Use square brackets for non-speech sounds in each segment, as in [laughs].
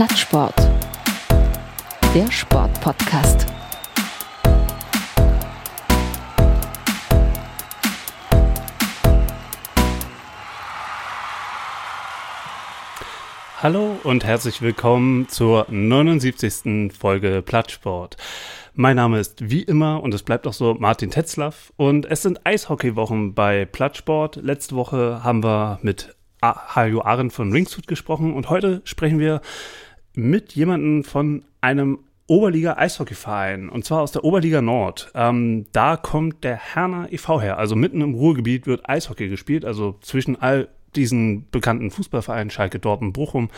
Plattsport. Der Sportpodcast. Hallo und herzlich willkommen zur 79. Folge Plattsport. Mein Name ist wie immer und es bleibt auch so Martin Tetzlaff und es sind Eishockeywochen bei Plattsport. Letzte Woche haben wir mit Hajo Arendt von Ringsfoot gesprochen und heute sprechen wir mit jemandem von einem Oberliga Eishockeyverein und zwar aus der Oberliga Nord. Ähm, da kommt der Herner e.V. her, also mitten im Ruhrgebiet wird Eishockey gespielt, also zwischen all diesen bekannten Fußballvereinen Schalke, Dortmund, Bochum.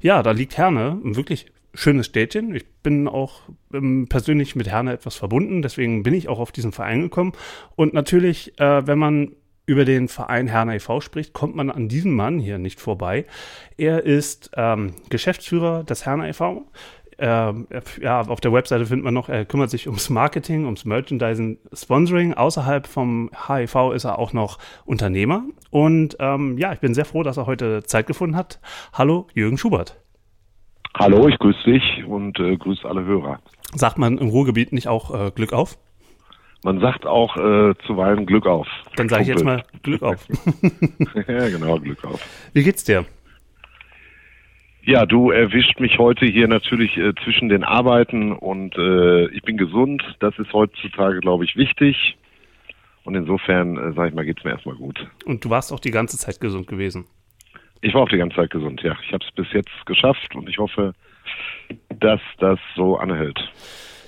Ja, da liegt Herne, ein wirklich schönes Städtchen. Ich bin auch ähm, persönlich mit Herne etwas verbunden, deswegen bin ich auch auf diesen Verein gekommen. Und natürlich, äh, wenn man über den Verein Herner e.V. spricht, kommt man an diesem Mann hier nicht vorbei. Er ist ähm, Geschäftsführer des Herner e.V. Ähm, ja, auf der Webseite findet man noch, er kümmert sich ums Marketing, ums Merchandising, Sponsoring. Außerhalb vom HIV ist er auch noch Unternehmer. Und ähm, ja, ich bin sehr froh, dass er heute Zeit gefunden hat. Hallo, Jürgen Schubert. Hallo, ich grüße dich und äh, grüße alle Hörer. Sagt man im Ruhrgebiet nicht auch äh, Glück auf? Man sagt auch äh, zuweilen Glück auf. Dann sage ich jetzt mal Glück auf. [laughs] ja, genau, Glück auf. Wie geht's dir? Ja, du erwischt mich heute hier natürlich äh, zwischen den Arbeiten und äh, ich bin gesund. Das ist heutzutage, glaube ich, wichtig. Und insofern, äh, sage ich mal, geht's mir erstmal gut. Und du warst auch die ganze Zeit gesund gewesen? Ich war auch die ganze Zeit gesund, ja. Ich habe es bis jetzt geschafft und ich hoffe, dass das so anhält.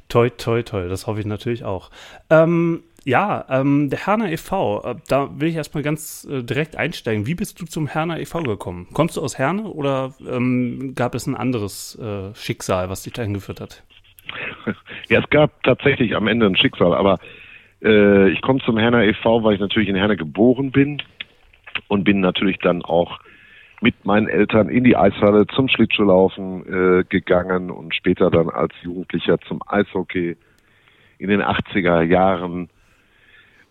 Toi, toi, toi, das hoffe ich natürlich auch. Ähm, ja, ähm, der Herner e.V., äh, da will ich erstmal ganz äh, direkt einsteigen. Wie bist du zum Herner e.V. gekommen? Kommst du aus Herne oder ähm, gab es ein anderes äh, Schicksal, was dich dahin geführt hat? [laughs] Ja, es gab tatsächlich am Ende ein Schicksal, aber äh, ich komme zum Herner e.V., weil ich natürlich in Herne geboren bin und bin natürlich dann auch mit meinen Eltern in die Eishalle zum Schlittschuhlaufen äh, gegangen und später dann als Jugendlicher zum Eishockey in den 80er Jahren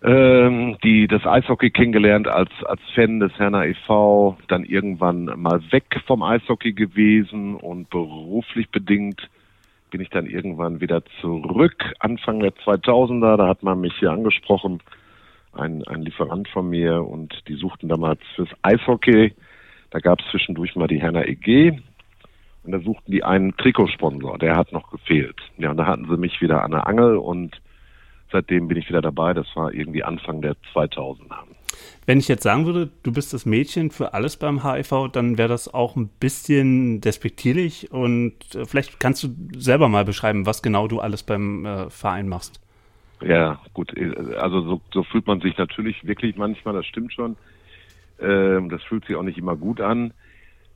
ähm, die das Eishockey kennengelernt als als Fan des Herner e.V., dann irgendwann mal weg vom Eishockey gewesen und beruflich bedingt bin ich dann irgendwann wieder zurück, Anfang der 2000er, da hat man mich hier angesprochen, ein, ein Lieferant von mir und die suchten damals fürs Eishockey da gab es zwischendurch mal die Herner EG und da suchten die einen Trikotsponsor, der hat noch gefehlt. Ja, und da hatten sie mich wieder an der Angel und seitdem bin ich wieder dabei. Das war irgendwie Anfang der 2000er. Wenn ich jetzt sagen würde, du bist das Mädchen für alles beim HIV, dann wäre das auch ein bisschen despektierlich und äh, vielleicht kannst du selber mal beschreiben, was genau du alles beim äh, Verein machst. Ja, gut, also so, so fühlt man sich natürlich wirklich manchmal, das stimmt schon. Ähm, das fühlt sich auch nicht immer gut an.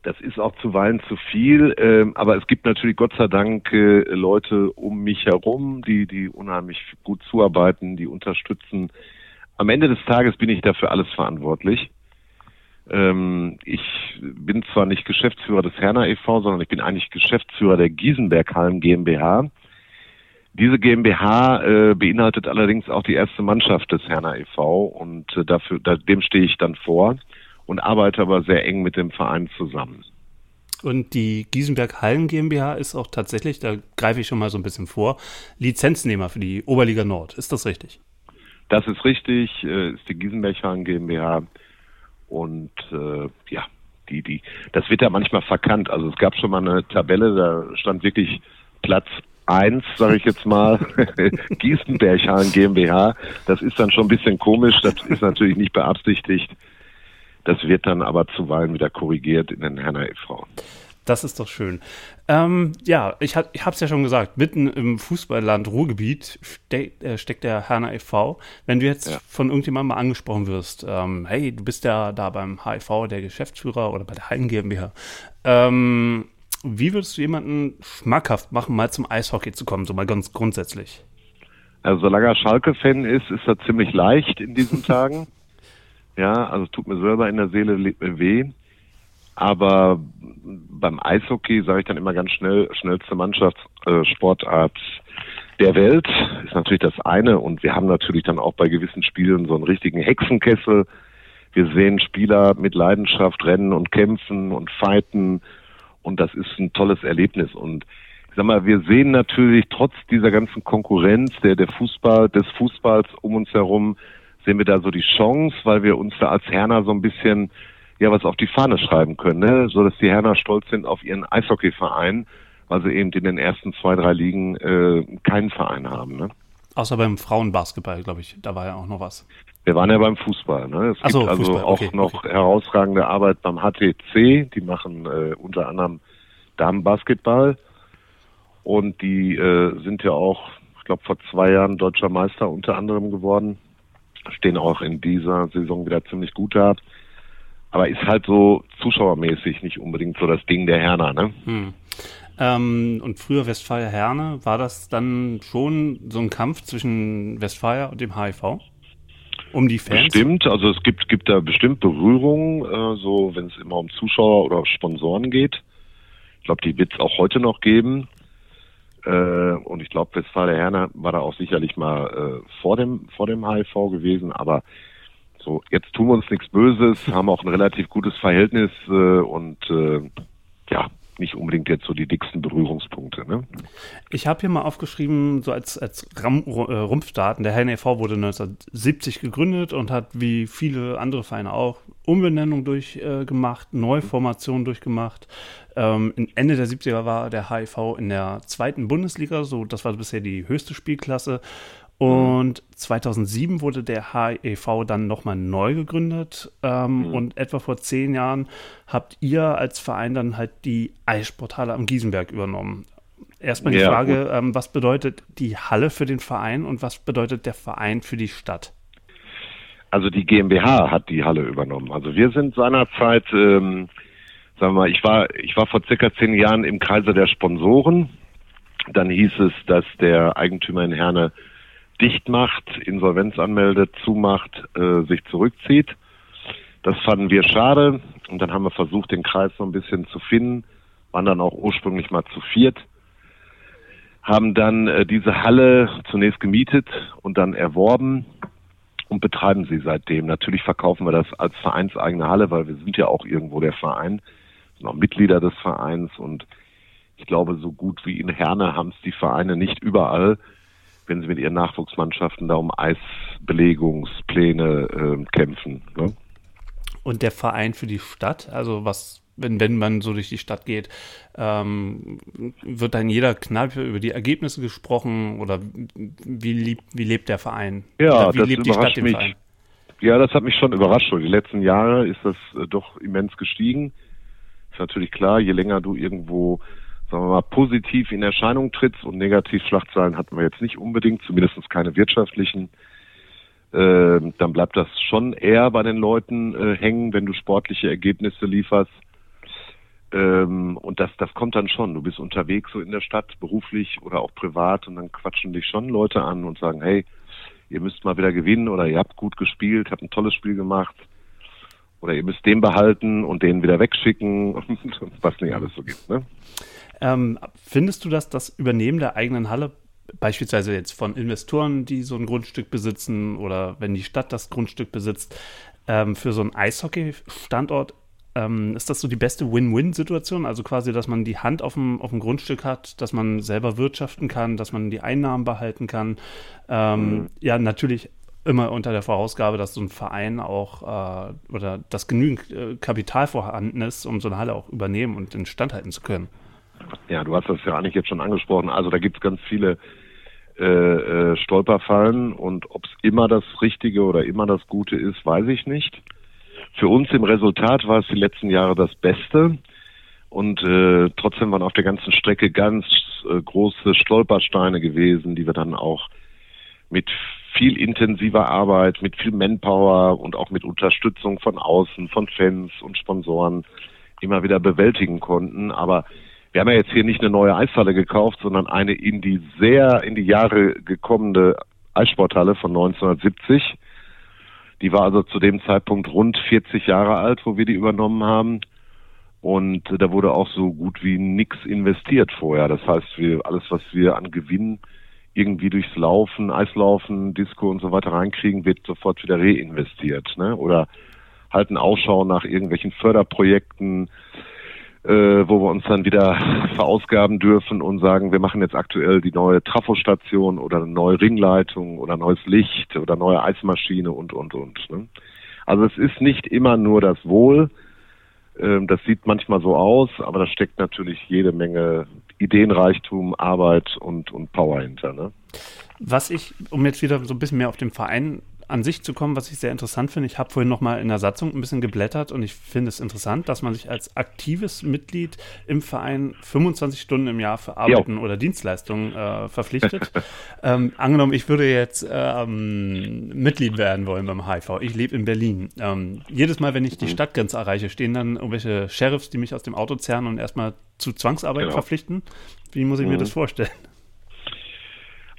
Das ist auch zuweilen zu viel, ähm, aber es gibt natürlich Gott sei Dank äh, Leute um mich herum, die, die unheimlich gut zuarbeiten, die unterstützen. Am Ende des Tages bin ich dafür alles verantwortlich. Ähm, ich bin zwar nicht Geschäftsführer des Herner e.V., sondern ich bin eigentlich Geschäftsführer der Giesenberg Hallen GmbH. Diese GmbH äh, beinhaltet allerdings auch die erste Mannschaft des Herner e.V. und äh, dafür, da, dem stehe ich dann vor und arbeite aber sehr eng mit dem Verein zusammen. Und die Giesenberg Hallen GmbH ist auch tatsächlich, da greife ich schon mal so ein bisschen vor, Lizenznehmer für die Oberliga Nord. Ist das richtig? Das ist richtig, äh, ist die Giesenberg Hallen GmbH. Und äh, ja, die, die, das wird ja manchmal verkannt. Also es gab schon mal eine Tabelle, da stand wirklich Platz eins, sage ich jetzt mal, [laughs] Gießenberg Hallen GmbH. Das ist dann schon ein bisschen komisch, das ist natürlich nicht beabsichtigt. Das wird dann aber zuweilen wieder korrigiert in den Herner e.V. Das ist doch schön. Ähm, ja, ich, hab, ich habe es ja schon gesagt, mitten im Fußballland Ruhrgebiet ste äh, steckt der Herner e.V. Wenn du jetzt ja. von irgendjemandem mal angesprochen wirst, ähm, hey, du bist ja da beim HIV der Geschäftsführer oder bei der Hallen GmbH, ähm, wie würdest du jemanden schmackhaft machen, mal zum Eishockey zu kommen, so mal ganz grundsätzlich? Also solange er Schalke-Fan ist, ist das ziemlich leicht in diesen [laughs] Tagen. Ja, also tut mir selber in der Seele weh. Aber beim Eishockey sage ich dann immer ganz schnell, schnellste Mannschaftssportart äh, der Welt ist natürlich das eine. Und wir haben natürlich dann auch bei gewissen Spielen so einen richtigen Hexenkessel. Wir sehen Spieler mit Leidenschaft rennen und kämpfen und fighten Und das ist ein tolles Erlebnis. Und ich sag mal, wir sehen natürlich trotz dieser ganzen Konkurrenz der, der Fußball, des Fußballs um uns herum, sehen wir da so die Chance, weil wir uns da als Herner so ein bisschen ja was auf die Fahne schreiben können, ne? so dass die Herner stolz sind auf ihren Eishockeyverein, weil sie eben in den ersten zwei, drei Ligen äh, keinen Verein haben. Ne? Außer beim Frauenbasketball, glaube ich, da war ja auch noch was. Wir waren ja beim Fußball. Ne? Es gibt so, also Fußball. auch okay, noch okay. herausragende Arbeit beim HTC. Die machen äh, unter anderem Damenbasketball. Und die äh, sind ja auch, ich glaube, vor zwei Jahren deutscher Meister unter anderem geworden. Stehen auch in dieser Saison wieder ziemlich gut da. Aber ist halt so zuschauermäßig nicht unbedingt so das Ding der Herner, ne? Hm. Ähm, und früher Westfalia Herne, war das dann schon so ein Kampf zwischen Westfalia und dem HIV? Um die Fans? Bestimmt, also es gibt, gibt da bestimmt Berührungen, äh, so wenn es immer um Zuschauer oder Sponsoren geht. Ich glaube, die wird es auch heute noch geben. Äh, und ich glaube, Westfalia Herne war da auch sicherlich mal äh, vor dem vor dem HIV gewesen, aber so jetzt tun wir uns nichts Böses, haben auch ein relativ gutes Verhältnis äh, und äh, ja, nicht unbedingt jetzt so die dicksten Berührungspunkte. Ne? Ich habe hier mal aufgeschrieben, so als, als Ram, äh, Rumpfdaten, der HNEV wurde 1970 gegründet und hat wie viele andere Vereine auch Umbenennung durchgemacht, äh, Neuformation durchgemacht. Ähm, Ende der 70er war der HIV in der zweiten Bundesliga, so das war bisher die höchste Spielklasse. Und 2007 wurde der HEV dann nochmal neu gegründet. Ähm, mhm. Und etwa vor zehn Jahren habt ihr als Verein dann halt die Eissporthalle am Giesenberg übernommen. Erstmal die ja, Frage, ähm, was bedeutet die Halle für den Verein und was bedeutet der Verein für die Stadt? Also die GmbH hat die Halle übernommen. Also wir sind seinerzeit, ähm, sagen wir mal, ich war, ich war vor circa zehn Jahren im Kreise der Sponsoren. Dann hieß es, dass der Eigentümer in Herne dicht macht, Insolvenz anmeldet, zumacht, äh, sich zurückzieht. Das fanden wir schade und dann haben wir versucht, den Kreis so ein bisschen zu finden, waren dann auch ursprünglich mal zu viert, haben dann äh, diese Halle zunächst gemietet und dann erworben und betreiben sie seitdem. Natürlich verkaufen wir das als vereinseigene Halle, weil wir sind ja auch irgendwo der Verein, sind auch Mitglieder des Vereins und ich glaube, so gut wie in Herne haben es die Vereine nicht überall wenn sie mit ihren Nachwuchsmannschaften da um Eisbelegungspläne äh, kämpfen. Ne? Und der Verein für die Stadt, also was, wenn, wenn man so durch die Stadt geht, ähm, wird dann jeder Kneipe über die Ergebnisse gesprochen oder wie, lieb, wie lebt der Verein? Ja, wie das lebt die Stadt mich. Verein? Ja, das hat mich schon überrascht. Die letzten Jahre ist das äh, doch immens gestiegen. Ist natürlich klar, je länger du irgendwo sagen wir mal, positiv in Erscheinung tritt und negativ Schlagzeilen hatten wir jetzt nicht unbedingt, zumindest keine wirtschaftlichen, äh, dann bleibt das schon eher bei den Leuten äh, hängen, wenn du sportliche Ergebnisse lieferst. Ähm, und das, das kommt dann schon. Du bist unterwegs so in der Stadt, beruflich oder auch privat, und dann quatschen dich schon Leute an und sagen, hey, ihr müsst mal wieder gewinnen oder ihr habt gut gespielt, habt ein tolles Spiel gemacht. Oder ihr müsst den behalten und den wieder wegschicken [laughs] und was nicht alles so gibt. Ne? Ähm, findest du, dass das Übernehmen der eigenen Halle, beispielsweise jetzt von Investoren, die so ein Grundstück besitzen oder wenn die Stadt das Grundstück besitzt, ähm, für so einen Eishockey-Standort, ähm, ist das so die beste Win-Win-Situation? Also quasi, dass man die Hand auf dem, auf dem Grundstück hat, dass man selber wirtschaften kann, dass man die Einnahmen behalten kann. Ähm, mhm. Ja, natürlich immer unter der Vorausgabe, dass so ein Verein auch äh, oder dass genügend äh, Kapital vorhanden ist, um so eine Halle auch übernehmen und instand halten zu können. Ja, du hast das ja eigentlich jetzt schon angesprochen. Also da gibt es ganz viele äh, äh, Stolperfallen und ob es immer das Richtige oder immer das Gute ist, weiß ich nicht. Für uns im Resultat war es die letzten Jahre das Beste und äh, trotzdem waren auf der ganzen Strecke ganz äh, große Stolpersteine gewesen, die wir dann auch mit viel intensiver Arbeit, mit viel Manpower und auch mit Unterstützung von außen, von Fans und Sponsoren immer wieder bewältigen konnten. Aber wir haben ja jetzt hier nicht eine neue Eishalle gekauft, sondern eine in die sehr in die Jahre gekommene Eissporthalle von 1970. Die war also zu dem Zeitpunkt rund 40 Jahre alt, wo wir die übernommen haben. Und da wurde auch so gut wie nichts investiert vorher. Das heißt, wir, alles, was wir an Gewinn irgendwie durchs Laufen, Eislaufen, Disco und so weiter reinkriegen, wird sofort wieder reinvestiert. Ne? Oder halten Ausschau nach irgendwelchen Förderprojekten, äh, wo wir uns dann wieder verausgaben dürfen und sagen, wir machen jetzt aktuell die neue Trafostation oder eine neue Ringleitung oder neues Licht oder neue Eismaschine und, und, und. Ne? Also es ist nicht immer nur das Wohl, ähm, das sieht manchmal so aus, aber da steckt natürlich jede Menge Ideenreichtum, Arbeit und, und Power hinter. Ne? Was ich, um jetzt wieder so ein bisschen mehr auf den Verein an sich zu kommen, was ich sehr interessant finde. Ich habe vorhin noch mal in der Satzung ein bisschen geblättert und ich finde es interessant, dass man sich als aktives Mitglied im Verein 25 Stunden im Jahr für Arbeiten jo. oder Dienstleistungen äh, verpflichtet. [laughs] ähm, angenommen, ich würde jetzt ähm, Mitglied werden wollen beim HIV. Ich lebe in Berlin. Ähm, jedes Mal, wenn ich die mhm. Stadtgrenze erreiche, stehen dann irgendwelche Sheriffs, die mich aus dem Auto zerren und erstmal zu Zwangsarbeit genau. verpflichten. Wie muss ich mhm. mir das vorstellen?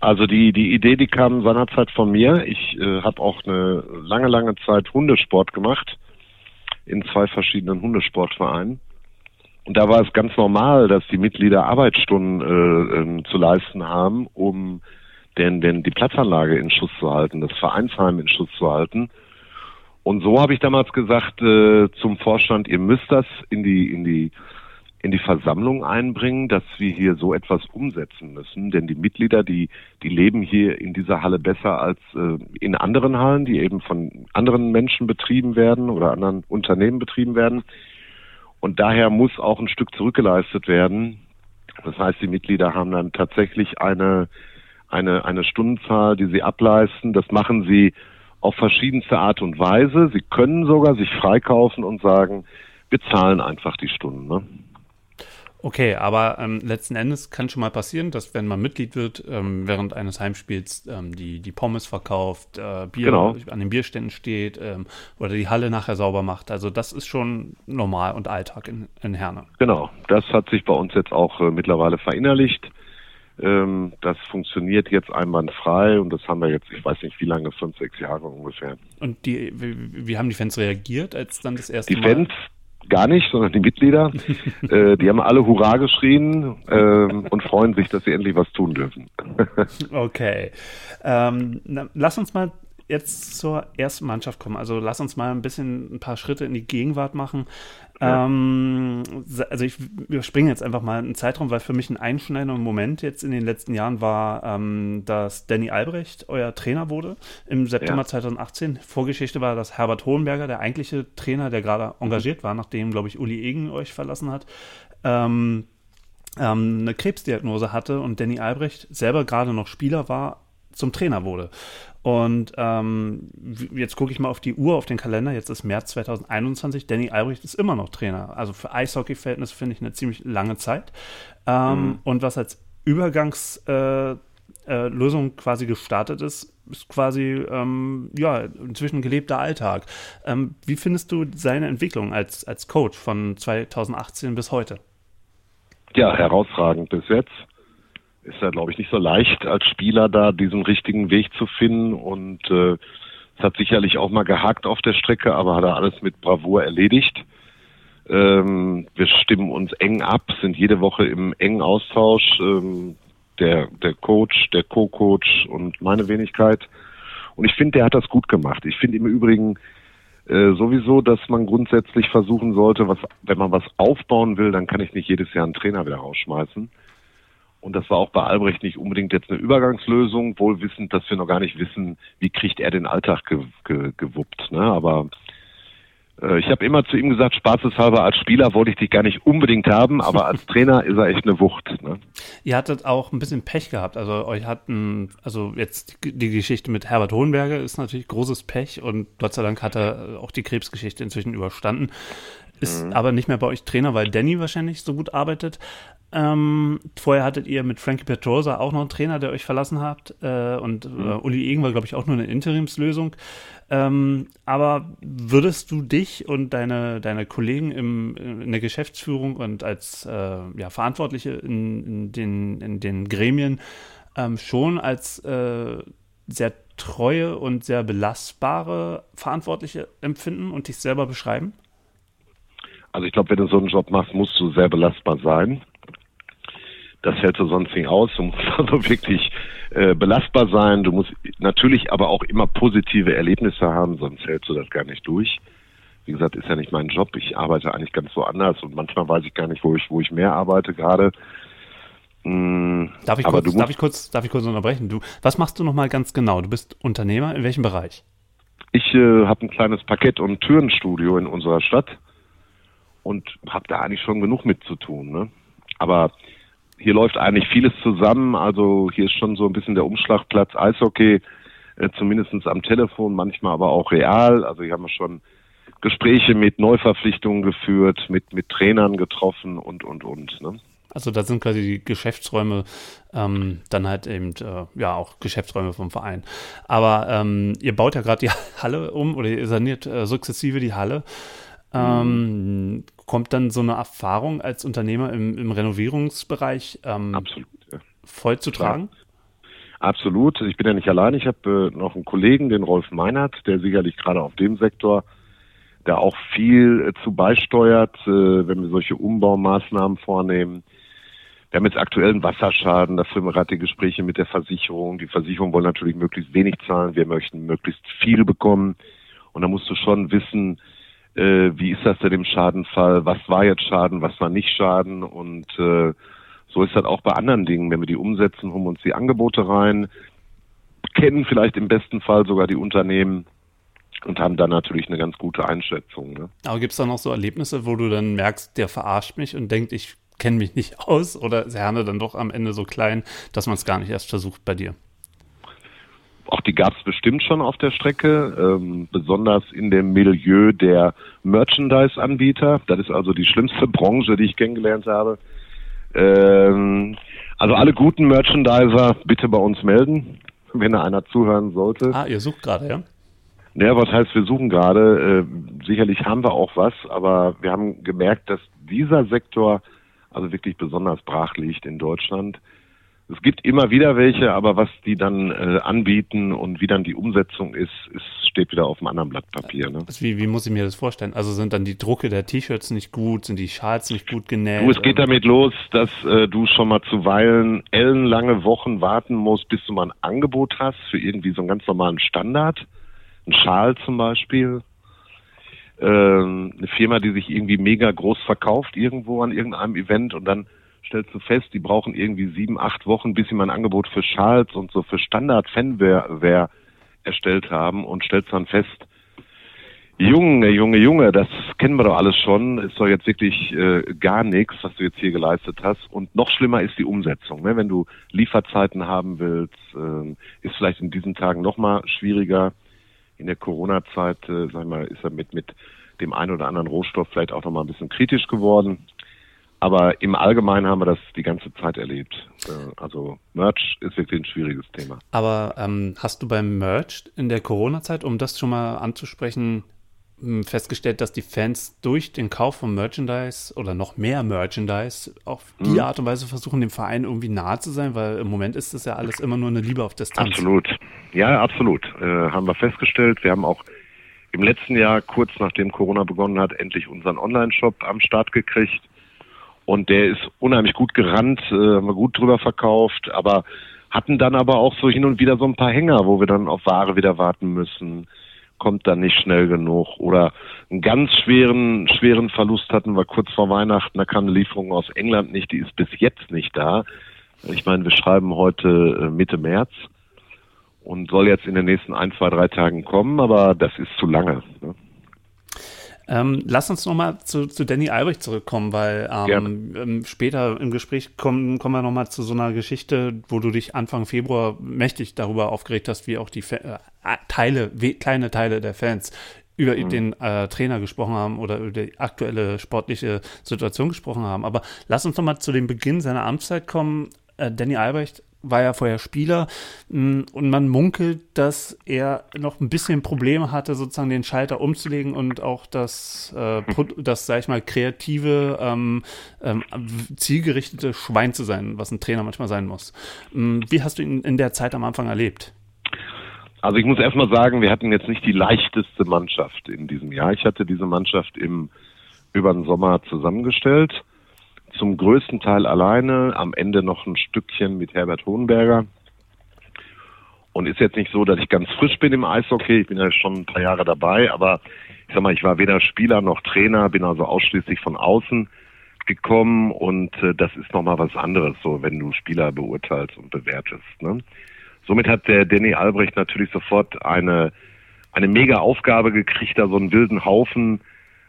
Also die, die Idee, die kam seinerzeit von mir. Ich äh, habe auch eine lange, lange Zeit Hundesport gemacht in zwei verschiedenen Hundesportvereinen. Und da war es ganz normal, dass die Mitglieder Arbeitsstunden äh, ähm, zu leisten haben, um denn, denn die Platzanlage in Schuss zu halten, das Vereinsheim in Schuss zu halten. Und so habe ich damals gesagt äh, zum Vorstand, ihr müsst das in die, in die in die Versammlung einbringen, dass wir hier so etwas umsetzen müssen. Denn die Mitglieder, die, die leben hier in dieser Halle besser als äh, in anderen Hallen, die eben von anderen Menschen betrieben werden oder anderen Unternehmen betrieben werden. Und daher muss auch ein Stück zurückgeleistet werden. Das heißt, die Mitglieder haben dann tatsächlich eine, eine, eine Stundenzahl, die sie ableisten. Das machen sie auf verschiedenste Art und Weise. Sie können sogar sich freikaufen und sagen, wir zahlen einfach die Stunden. Ne? Okay, aber ähm, letzten Endes kann schon mal passieren, dass wenn man Mitglied wird, ähm, während eines Heimspiels ähm, die, die Pommes verkauft, äh, Bier genau. an den Bierständen steht ähm, oder die Halle nachher sauber macht. Also das ist schon normal und Alltag in, in Herne. Genau, das hat sich bei uns jetzt auch äh, mittlerweile verinnerlicht. Ähm, das funktioniert jetzt einwandfrei und das haben wir jetzt, ich weiß nicht wie lange, fünf, sechs Jahre ungefähr. Und die, wie, wie haben die Fans reagiert, als dann das erste die Mal? Die Fans gar nicht, sondern die Mitglieder. [laughs] äh, die haben alle Hurra geschrien äh, und freuen sich, dass sie endlich was tun dürfen. [laughs] okay. Ähm, na, lass uns mal jetzt zur ersten Mannschaft kommen. Also lass uns mal ein bisschen ein paar Schritte in die Gegenwart machen. Ja. Ähm, also ich überspringe jetzt einfach mal einen Zeitraum, weil für mich ein einschneidender Moment jetzt in den letzten Jahren war, ähm, dass Danny Albrecht euer Trainer wurde im September ja. 2018. Vorgeschichte war, dass Herbert Hohenberger, der eigentliche Trainer, der gerade engagiert war, nachdem, glaube ich, Uli Egen euch verlassen hat, ähm, ähm, eine Krebsdiagnose hatte und Danny Albrecht selber gerade noch Spieler war, zum Trainer wurde. Und ähm, jetzt gucke ich mal auf die Uhr, auf den Kalender. Jetzt ist März 2021. Danny Albrecht ist immer noch Trainer. Also für Eishockey-Verhältnisse finde ich eine ziemlich lange Zeit. Ähm, mhm. Und was als Übergangslösung äh, äh, quasi gestartet ist, ist quasi ähm, ja inzwischen gelebter Alltag. Ähm, wie findest du seine Entwicklung als, als Coach von 2018 bis heute? Ja, herausragend bis jetzt ist ja, glaube ich, nicht so leicht als Spieler da diesen richtigen Weg zu finden und äh, es hat sicherlich auch mal gehakt auf der Strecke, aber hat er alles mit Bravour erledigt. Ähm, wir stimmen uns eng ab, sind jede Woche im engen Austausch. Ähm, der, der Coach, der Co-Coach und meine Wenigkeit. Und ich finde, der hat das gut gemacht. Ich finde im Übrigen äh, sowieso, dass man grundsätzlich versuchen sollte, was, wenn man was aufbauen will, dann kann ich nicht jedes Jahr einen Trainer wieder rausschmeißen. Und das war auch bei Albrecht nicht unbedingt jetzt eine Übergangslösung, wohl wissend, dass wir noch gar nicht wissen, wie kriegt er den Alltag ge ge gewuppt. Ne? Aber äh, ich habe immer zu ihm gesagt, spaßeshalber als Spieler wollte ich dich gar nicht unbedingt haben, aber als [laughs] Trainer ist er echt eine Wucht. Ne? Ihr hattet auch ein bisschen Pech gehabt. Also euch hatten, also jetzt die Geschichte mit Herbert Hohenberger ist natürlich großes Pech und Gott sei Dank hat er auch die Krebsgeschichte inzwischen überstanden ist mhm. aber nicht mehr bei euch Trainer, weil Danny wahrscheinlich so gut arbeitet. Ähm, vorher hattet ihr mit Frankie Petrosa auch noch einen Trainer, der euch verlassen habt. Äh, und mhm. äh, Uli Egen war, glaube ich, auch nur eine Interimslösung. Ähm, aber würdest du dich und deine, deine Kollegen im, in der Geschäftsführung und als äh, ja, Verantwortliche in, in, den, in den Gremien ähm, schon als äh, sehr treue und sehr belastbare Verantwortliche empfinden und dich selber beschreiben? Also ich glaube, wenn du so einen Job machst, musst du sehr belastbar sein. Das hält du sonst nicht aus. Du musst [laughs] also wirklich äh, belastbar sein. Du musst natürlich aber auch immer positive Erlebnisse haben, sonst hältst du das gar nicht durch. wie gesagt, ist ja nicht mein Job. Ich arbeite eigentlich ganz so anders und manchmal weiß ich gar nicht, wo ich, wo ich mehr arbeite gerade. Mm, darf, ich kurz, darf, ich kurz, darf ich kurz unterbrechen? Du, was machst du nochmal ganz genau? Du bist Unternehmer in welchem Bereich? Ich äh, habe ein kleines Parkett- und Türenstudio in unserer Stadt und habe da eigentlich schon genug mit zu tun. Ne? Aber hier läuft eigentlich vieles zusammen. Also hier ist schon so ein bisschen der Umschlagplatz Eishockey, äh, zumindest am Telefon, manchmal aber auch real. Also hier haben wir schon Gespräche mit Neuverpflichtungen geführt, mit, mit Trainern getroffen und, und, und. Ne? Also da sind quasi die Geschäftsräume ähm, dann halt eben, äh, ja, auch Geschäftsräume vom Verein. Aber ähm, ihr baut ja gerade die [laughs] Halle um oder ihr saniert äh, sukzessive die Halle. Ähm. Kommt dann so eine Erfahrung als Unternehmer im, im Renovierungsbereich ähm, Absolut, ja. voll zu tragen? Ja. Absolut. Ich bin ja nicht allein. Ich habe äh, noch einen Kollegen, den Rolf Meinert, der sicherlich gerade auf dem Sektor da auch viel äh, zu beisteuert, äh, wenn wir solche Umbaumaßnahmen vornehmen. Wir haben jetzt aktuellen Wasserschaden, da führen wir gerade die Gespräche mit der Versicherung. Die Versicherung wollen natürlich möglichst wenig zahlen, wir möchten möglichst viel bekommen. Und da musst du schon wissen, äh, wie ist das denn im Schadenfall, was war jetzt Schaden, was war nicht Schaden und äh, so ist das auch bei anderen Dingen. Wenn wir die umsetzen, holen uns die Angebote rein, kennen vielleicht im besten Fall sogar die Unternehmen und haben dann natürlich eine ganz gute Einschätzung. Ne? Aber gibt es da noch so Erlebnisse, wo du dann merkst, der verarscht mich und denkt, ich kenne mich nicht aus oder ist Herne dann doch am Ende so klein, dass man es gar nicht erst versucht bei dir? Auch die gab es bestimmt schon auf der Strecke, ähm, besonders in dem Milieu der Merchandise-Anbieter. Das ist also die schlimmste Branche, die ich kennengelernt habe. Ähm, also alle guten Merchandiser bitte bei uns melden, wenn da einer zuhören sollte. Ah, ihr sucht gerade, ja? Naja, was heißt, wir suchen gerade. Äh, sicherlich haben wir auch was, aber wir haben gemerkt, dass dieser Sektor also wirklich besonders brach liegt in Deutschland. Es gibt immer wieder welche, aber was die dann äh, anbieten und wie dann die Umsetzung ist, ist, steht wieder auf einem anderen Blatt Papier. Ne? Also wie, wie muss ich mir das vorstellen? Also sind dann die Drucke der T-Shirts nicht gut, sind die Schals nicht gut genäht? Du, es geht damit los, dass äh, du schon mal zuweilen ellenlange Wochen warten musst, bis du mal ein Angebot hast für irgendwie so einen ganz normalen Standard. Ein Schal zum Beispiel ähm, eine Firma, die sich irgendwie mega groß verkauft irgendwo an irgendeinem Event und dann stellst du fest, die brauchen irgendwie sieben, acht Wochen, bis sie mal ein Angebot für Schals und so für Standard-Fanware erstellt haben und stellst dann fest, Junge, Junge, Junge, das kennen wir doch alles schon, ist doch jetzt wirklich äh, gar nichts, was du jetzt hier geleistet hast. Und noch schlimmer ist die Umsetzung. Ne? Wenn du Lieferzeiten haben willst, äh, ist vielleicht in diesen Tagen noch mal schwieriger in der Corona-Zeit, äh, sag mal, ist er mit, mit dem einen oder anderen Rohstoff vielleicht auch noch mal ein bisschen kritisch geworden. Aber im Allgemeinen haben wir das die ganze Zeit erlebt. Äh, also Merch ist wirklich ein schwieriges Thema. Aber ähm, hast du beim Merch in der Corona-Zeit, um das schon mal anzusprechen, festgestellt, dass die Fans durch den Kauf von Merchandise oder noch mehr Merchandise auf die mhm. Art und Weise versuchen, dem Verein irgendwie nahe zu sein, weil im Moment ist das ja alles immer nur eine Liebe auf Distanz. Absolut. Ja, absolut. Äh, haben wir festgestellt. Wir haben auch im letzten Jahr, kurz nachdem Corona begonnen hat, endlich unseren Online-Shop am Start gekriegt. Und der ist unheimlich gut gerannt, äh, haben wir gut drüber verkauft, aber hatten dann aber auch so hin und wieder so ein paar Hänger, wo wir dann auf Ware wieder warten müssen kommt dann nicht schnell genug. Oder einen ganz schweren, schweren Verlust hatten wir kurz vor Weihnachten, da kam eine Lieferung aus England nicht, die ist bis jetzt nicht da. Ich meine, wir schreiben heute äh, Mitte März und soll jetzt in den nächsten ein, zwei, drei Tagen kommen, aber das ist zu lange. Ne? Ähm, lass uns nochmal zu, zu Danny Albrecht zurückkommen, weil ähm, ähm, später im Gespräch kommen, kommen wir nochmal zu so einer Geschichte, wo du dich Anfang Februar mächtig darüber aufgeregt hast, wie auch die Fa äh, Teile, kleine Teile der Fans über mhm. den äh, Trainer gesprochen haben oder über die aktuelle sportliche Situation gesprochen haben. Aber lass uns nochmal zu dem Beginn seiner Amtszeit kommen. Äh, Danny Albrecht war ja vorher Spieler mm, und man munkelt, dass er noch ein bisschen Probleme hatte, sozusagen den Schalter umzulegen und auch das, äh, das sag ich mal, kreative, ähm, ähm, zielgerichtete Schwein zu sein, was ein Trainer manchmal sein muss. Mm, wie hast du ihn in der Zeit am Anfang erlebt? Also ich muss erstmal sagen, wir hatten jetzt nicht die leichteste Mannschaft in diesem Jahr. Ich hatte diese Mannschaft im über den Sommer zusammengestellt zum größten Teil alleine, am Ende noch ein Stückchen mit Herbert Hohenberger. Und ist jetzt nicht so, dass ich ganz frisch bin im Eishockey, ich bin ja schon ein paar Jahre dabei, aber ich sag mal, ich war weder Spieler noch Trainer, bin also ausschließlich von außen gekommen und äh, das ist nochmal was anderes, so wenn du Spieler beurteilst und bewertest. Ne? Somit hat der Danny Albrecht natürlich sofort eine, eine mega Aufgabe gekriegt, da so einen wilden Haufen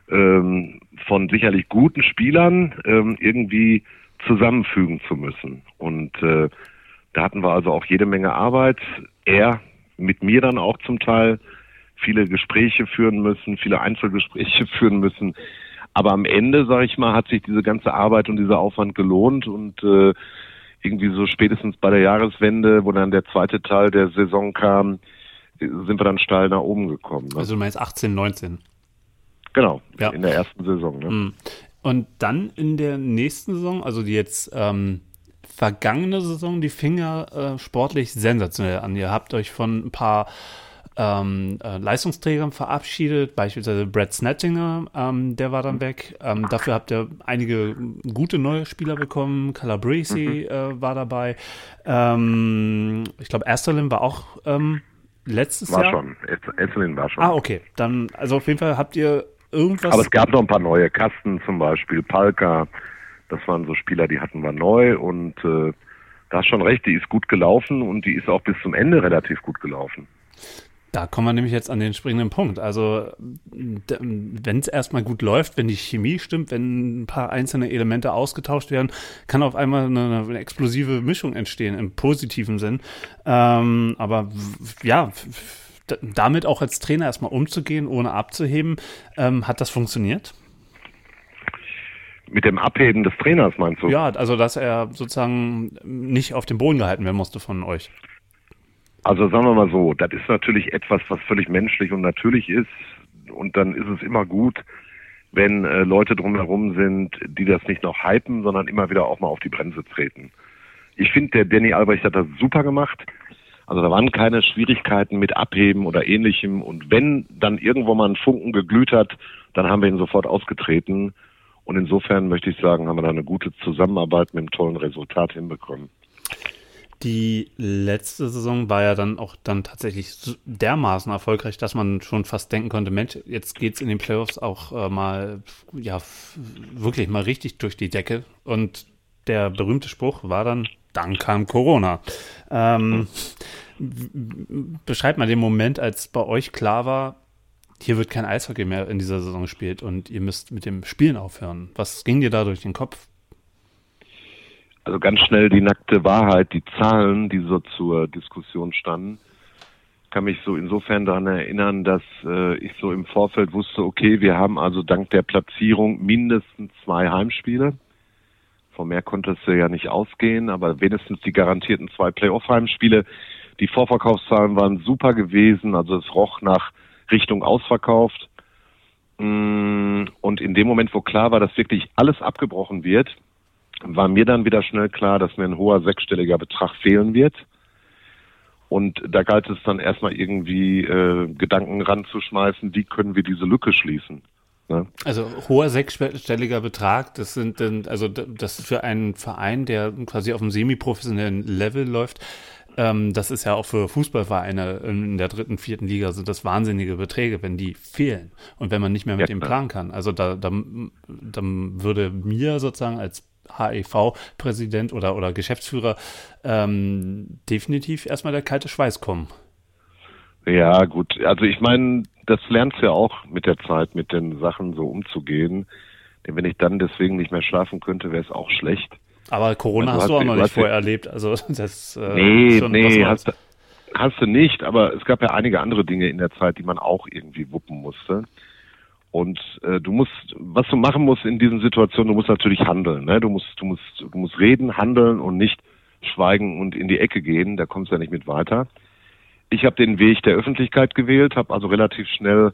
ähm, von sicherlich guten Spielern ähm, irgendwie zusammenfügen zu müssen. Und äh, da hatten wir also auch jede Menge Arbeit. Er mit mir dann auch zum Teil viele Gespräche führen müssen, viele Einzelgespräche [laughs] führen müssen. Aber am Ende, sage ich mal, hat sich diese ganze Arbeit und dieser Aufwand gelohnt und äh, irgendwie so spätestens bei der Jahreswende, wo dann der zweite Teil der Saison kam, sind wir dann steil nach oben gekommen. Ne? Also du meinst 18, 19? Genau, ja. in der ersten Saison. Ne? Mhm. Und dann in der nächsten Saison, also die jetzt ähm, vergangene Saison, die fing ja äh, sportlich sensationell an. Ihr habt euch von ein paar ähm, äh, Leistungsträgern verabschiedet, beispielsweise Brad Snettinger, ähm, der war dann weg. Ähm, dafür habt ihr einige gute neue Spieler bekommen. Calabresi mhm. äh, war dabei. Ähm, ich glaube, Esterlin war auch ähm, letztes war Jahr. War schon. Esterlin war schon. Ah, okay. Dann, also auf jeden Fall habt ihr irgendwas. Aber es gab noch ein paar neue. Kasten zum Beispiel, Palka. Das waren so Spieler, die hatten wir neu und äh, da hast schon recht, die ist gut gelaufen und die ist auch bis zum Ende relativ gut gelaufen. Da kommen wir nämlich jetzt an den springenden Punkt. Also, wenn es erstmal gut läuft, wenn die Chemie stimmt, wenn ein paar einzelne Elemente ausgetauscht werden, kann auf einmal eine, eine explosive Mischung entstehen, im positiven Sinn. Ähm, aber ja, damit auch als Trainer erstmal umzugehen, ohne abzuheben, ähm, hat das funktioniert? Mit dem Abheben des Trainers meinst du? Ja, also dass er sozusagen nicht auf dem Boden gehalten werden musste von euch. Also sagen wir mal so, das ist natürlich etwas, was völlig menschlich und natürlich ist. Und dann ist es immer gut, wenn äh, Leute drumherum sind, die das nicht noch hypen, sondern immer wieder auch mal auf die Bremse treten. Ich finde, der Danny Albrecht hat das super gemacht. Also da waren keine Schwierigkeiten mit Abheben oder ähnlichem. Und wenn dann irgendwo mal ein Funken geglüht hat, dann haben wir ihn sofort ausgetreten. Und insofern möchte ich sagen, haben wir da eine gute Zusammenarbeit mit einem tollen Resultat hinbekommen. Die letzte Saison war ja dann auch dann tatsächlich dermaßen erfolgreich, dass man schon fast denken konnte, Mensch, jetzt geht es in den Playoffs auch äh, mal, ja, wirklich mal richtig durch die Decke. Und der berühmte Spruch war dann, dann kam Corona. Ähm, beschreibt mal den Moment, als bei euch klar war, hier wird kein Eishockey mehr in dieser Saison gespielt und ihr müsst mit dem Spielen aufhören. Was ging dir da durch den Kopf? also ganz schnell die nackte Wahrheit, die Zahlen, die so zur Diskussion standen, kann mich so insofern daran erinnern, dass äh, ich so im Vorfeld wusste, okay, wir haben also dank der Platzierung mindestens zwei Heimspiele. Von mehr konnte es ja nicht ausgehen, aber wenigstens die garantierten zwei Playoff-Heimspiele. Die Vorverkaufszahlen waren super gewesen, also es roch nach Richtung ausverkauft. Mm, und in dem Moment, wo klar war, dass wirklich alles abgebrochen wird, war mir dann wieder schnell klar, dass mir ein hoher sechsstelliger Betrag fehlen wird. Und da galt es dann erstmal irgendwie äh, Gedanken ranzuschmeißen, wie können wir diese Lücke schließen. Ne? Also hoher sechsstelliger Betrag, das sind dann, also das für einen Verein, der quasi auf einem semi-professionellen Level läuft, ähm, das ist ja auch für Fußballvereine in der dritten, vierten Liga sind das wahnsinnige Beträge, wenn die fehlen und wenn man nicht mehr mit ja, dem planen kann. Also da, da, dann würde mir sozusagen als HEV-Präsident oder, oder Geschäftsführer ähm, definitiv erstmal der kalte Schweiß kommen. Ja, gut. Also ich meine, das lernst du ja auch mit der Zeit, mit den Sachen so umzugehen. Denn wenn ich dann deswegen nicht mehr schlafen könnte, wäre es auch schlecht. Aber Corona also, hast du auch noch nicht vorher erlebt. Also [laughs] das äh, nee, nee, hast, hast du nicht. Aber es gab ja einige andere Dinge in der Zeit, die man auch irgendwie wuppen musste. Und äh, du musst, was du machen musst in diesen Situationen, du musst natürlich handeln. Ne? Du musst, du musst, du musst reden, handeln und nicht schweigen und in die Ecke gehen. Da kommst du ja nicht mit weiter. Ich habe den Weg der Öffentlichkeit gewählt, habe also relativ schnell.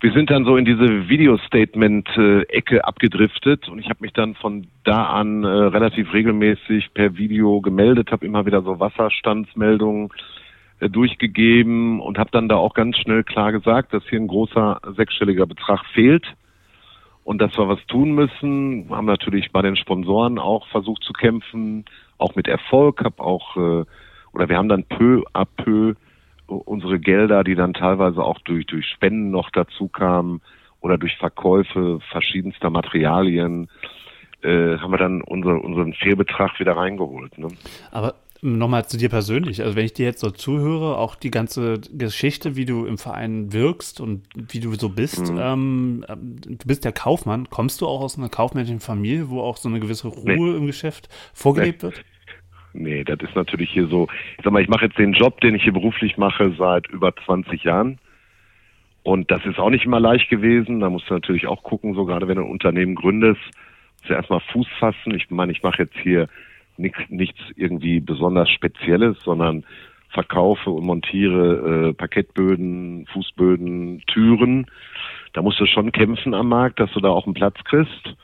Wir sind dann so in diese Video-Statement-Ecke abgedriftet und ich habe mich dann von da an äh, relativ regelmäßig per Video gemeldet, habe immer wieder so Wasserstandsmeldungen äh, durchgegeben und habe dann da auch ganz schnell klar gesagt, dass hier ein großer sechsstelliger Betrag fehlt und dass wir was tun müssen. Haben natürlich bei den Sponsoren auch versucht zu kämpfen, auch mit Erfolg. Hab auch äh, oder wir haben dann peu à peu unsere Gelder, die dann teilweise auch durch, durch Spenden noch dazu kamen oder durch Verkäufe verschiedenster Materialien, äh, haben wir dann unser, unseren Fehlbetrag wieder reingeholt. Ne? Aber nochmal zu dir persönlich. Also wenn ich dir jetzt so zuhöre, auch die ganze Geschichte, wie du im Verein wirkst und wie du so bist. Mhm. Ähm, du bist ja Kaufmann. Kommst du auch aus einer kaufmännischen Familie, wo auch so eine gewisse Ruhe nee. im Geschäft vorgelebt nee. wird? Nee, das ist natürlich hier so. Ich sag mal, ich mache jetzt den Job, den ich hier beruflich mache, seit über 20 Jahren. Und das ist auch nicht immer leicht gewesen. Da musst du natürlich auch gucken, so gerade wenn du ein Unternehmen gründest, musst du erstmal Fuß fassen. Ich meine, ich mache jetzt hier nichts, nichts irgendwie besonders Spezielles, sondern verkaufe und montiere äh, Parkettböden, Fußböden, Türen. Da musst du schon kämpfen am Markt, dass du da auch einen Platz kriegst.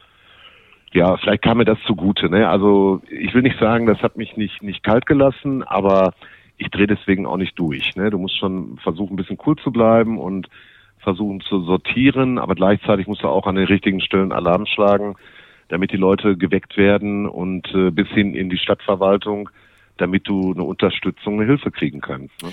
Ja, vielleicht kam mir das zugute. Ne? Also ich will nicht sagen, das hat mich nicht, nicht kalt gelassen, aber ich drehe deswegen auch nicht durch. Ne? Du musst schon versuchen, ein bisschen cool zu bleiben und versuchen zu sortieren, aber gleichzeitig musst du auch an den richtigen Stellen Alarm schlagen, damit die Leute geweckt werden und äh, bis hin in die Stadtverwaltung, damit du eine Unterstützung, eine Hilfe kriegen kannst. Ne?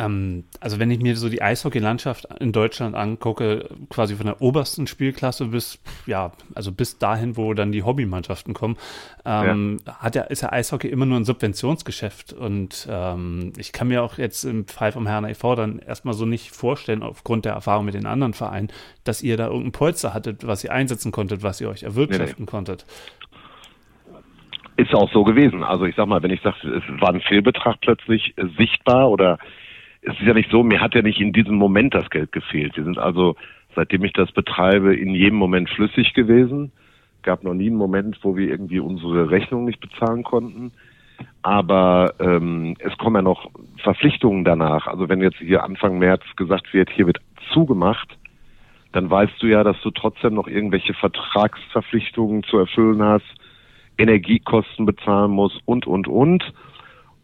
Ähm, also wenn ich mir so die Eishockeylandschaft in Deutschland angucke, quasi von der obersten Spielklasse bis, ja, also bis dahin, wo dann die Hobbymannschaften kommen, ähm, ja. hat ja, ist ja Eishockey immer nur ein Subventionsgeschäft. Und ähm, ich kann mir auch jetzt im Fall vom Herrn e.V. dann erstmal so nicht vorstellen, aufgrund der Erfahrung mit den anderen Vereinen, dass ihr da irgendein Polster hattet, was ihr einsetzen konntet, was ihr euch erwirtschaften nee, nee. konntet. Ist auch so gewesen. Also ich sag mal, wenn ich sage, es war ein Fehlbetrag plötzlich sichtbar oder es ist ja nicht so, mir hat ja nicht in diesem Moment das Geld gefehlt. Wir sind also, seitdem ich das betreibe, in jedem Moment flüssig gewesen. Gab noch nie einen Moment, wo wir irgendwie unsere Rechnung nicht bezahlen konnten. Aber ähm, es kommen ja noch Verpflichtungen danach. Also wenn jetzt hier Anfang März gesagt wird, hier wird zugemacht, dann weißt du ja, dass du trotzdem noch irgendwelche Vertragsverpflichtungen zu erfüllen hast, Energiekosten bezahlen musst und, und, und.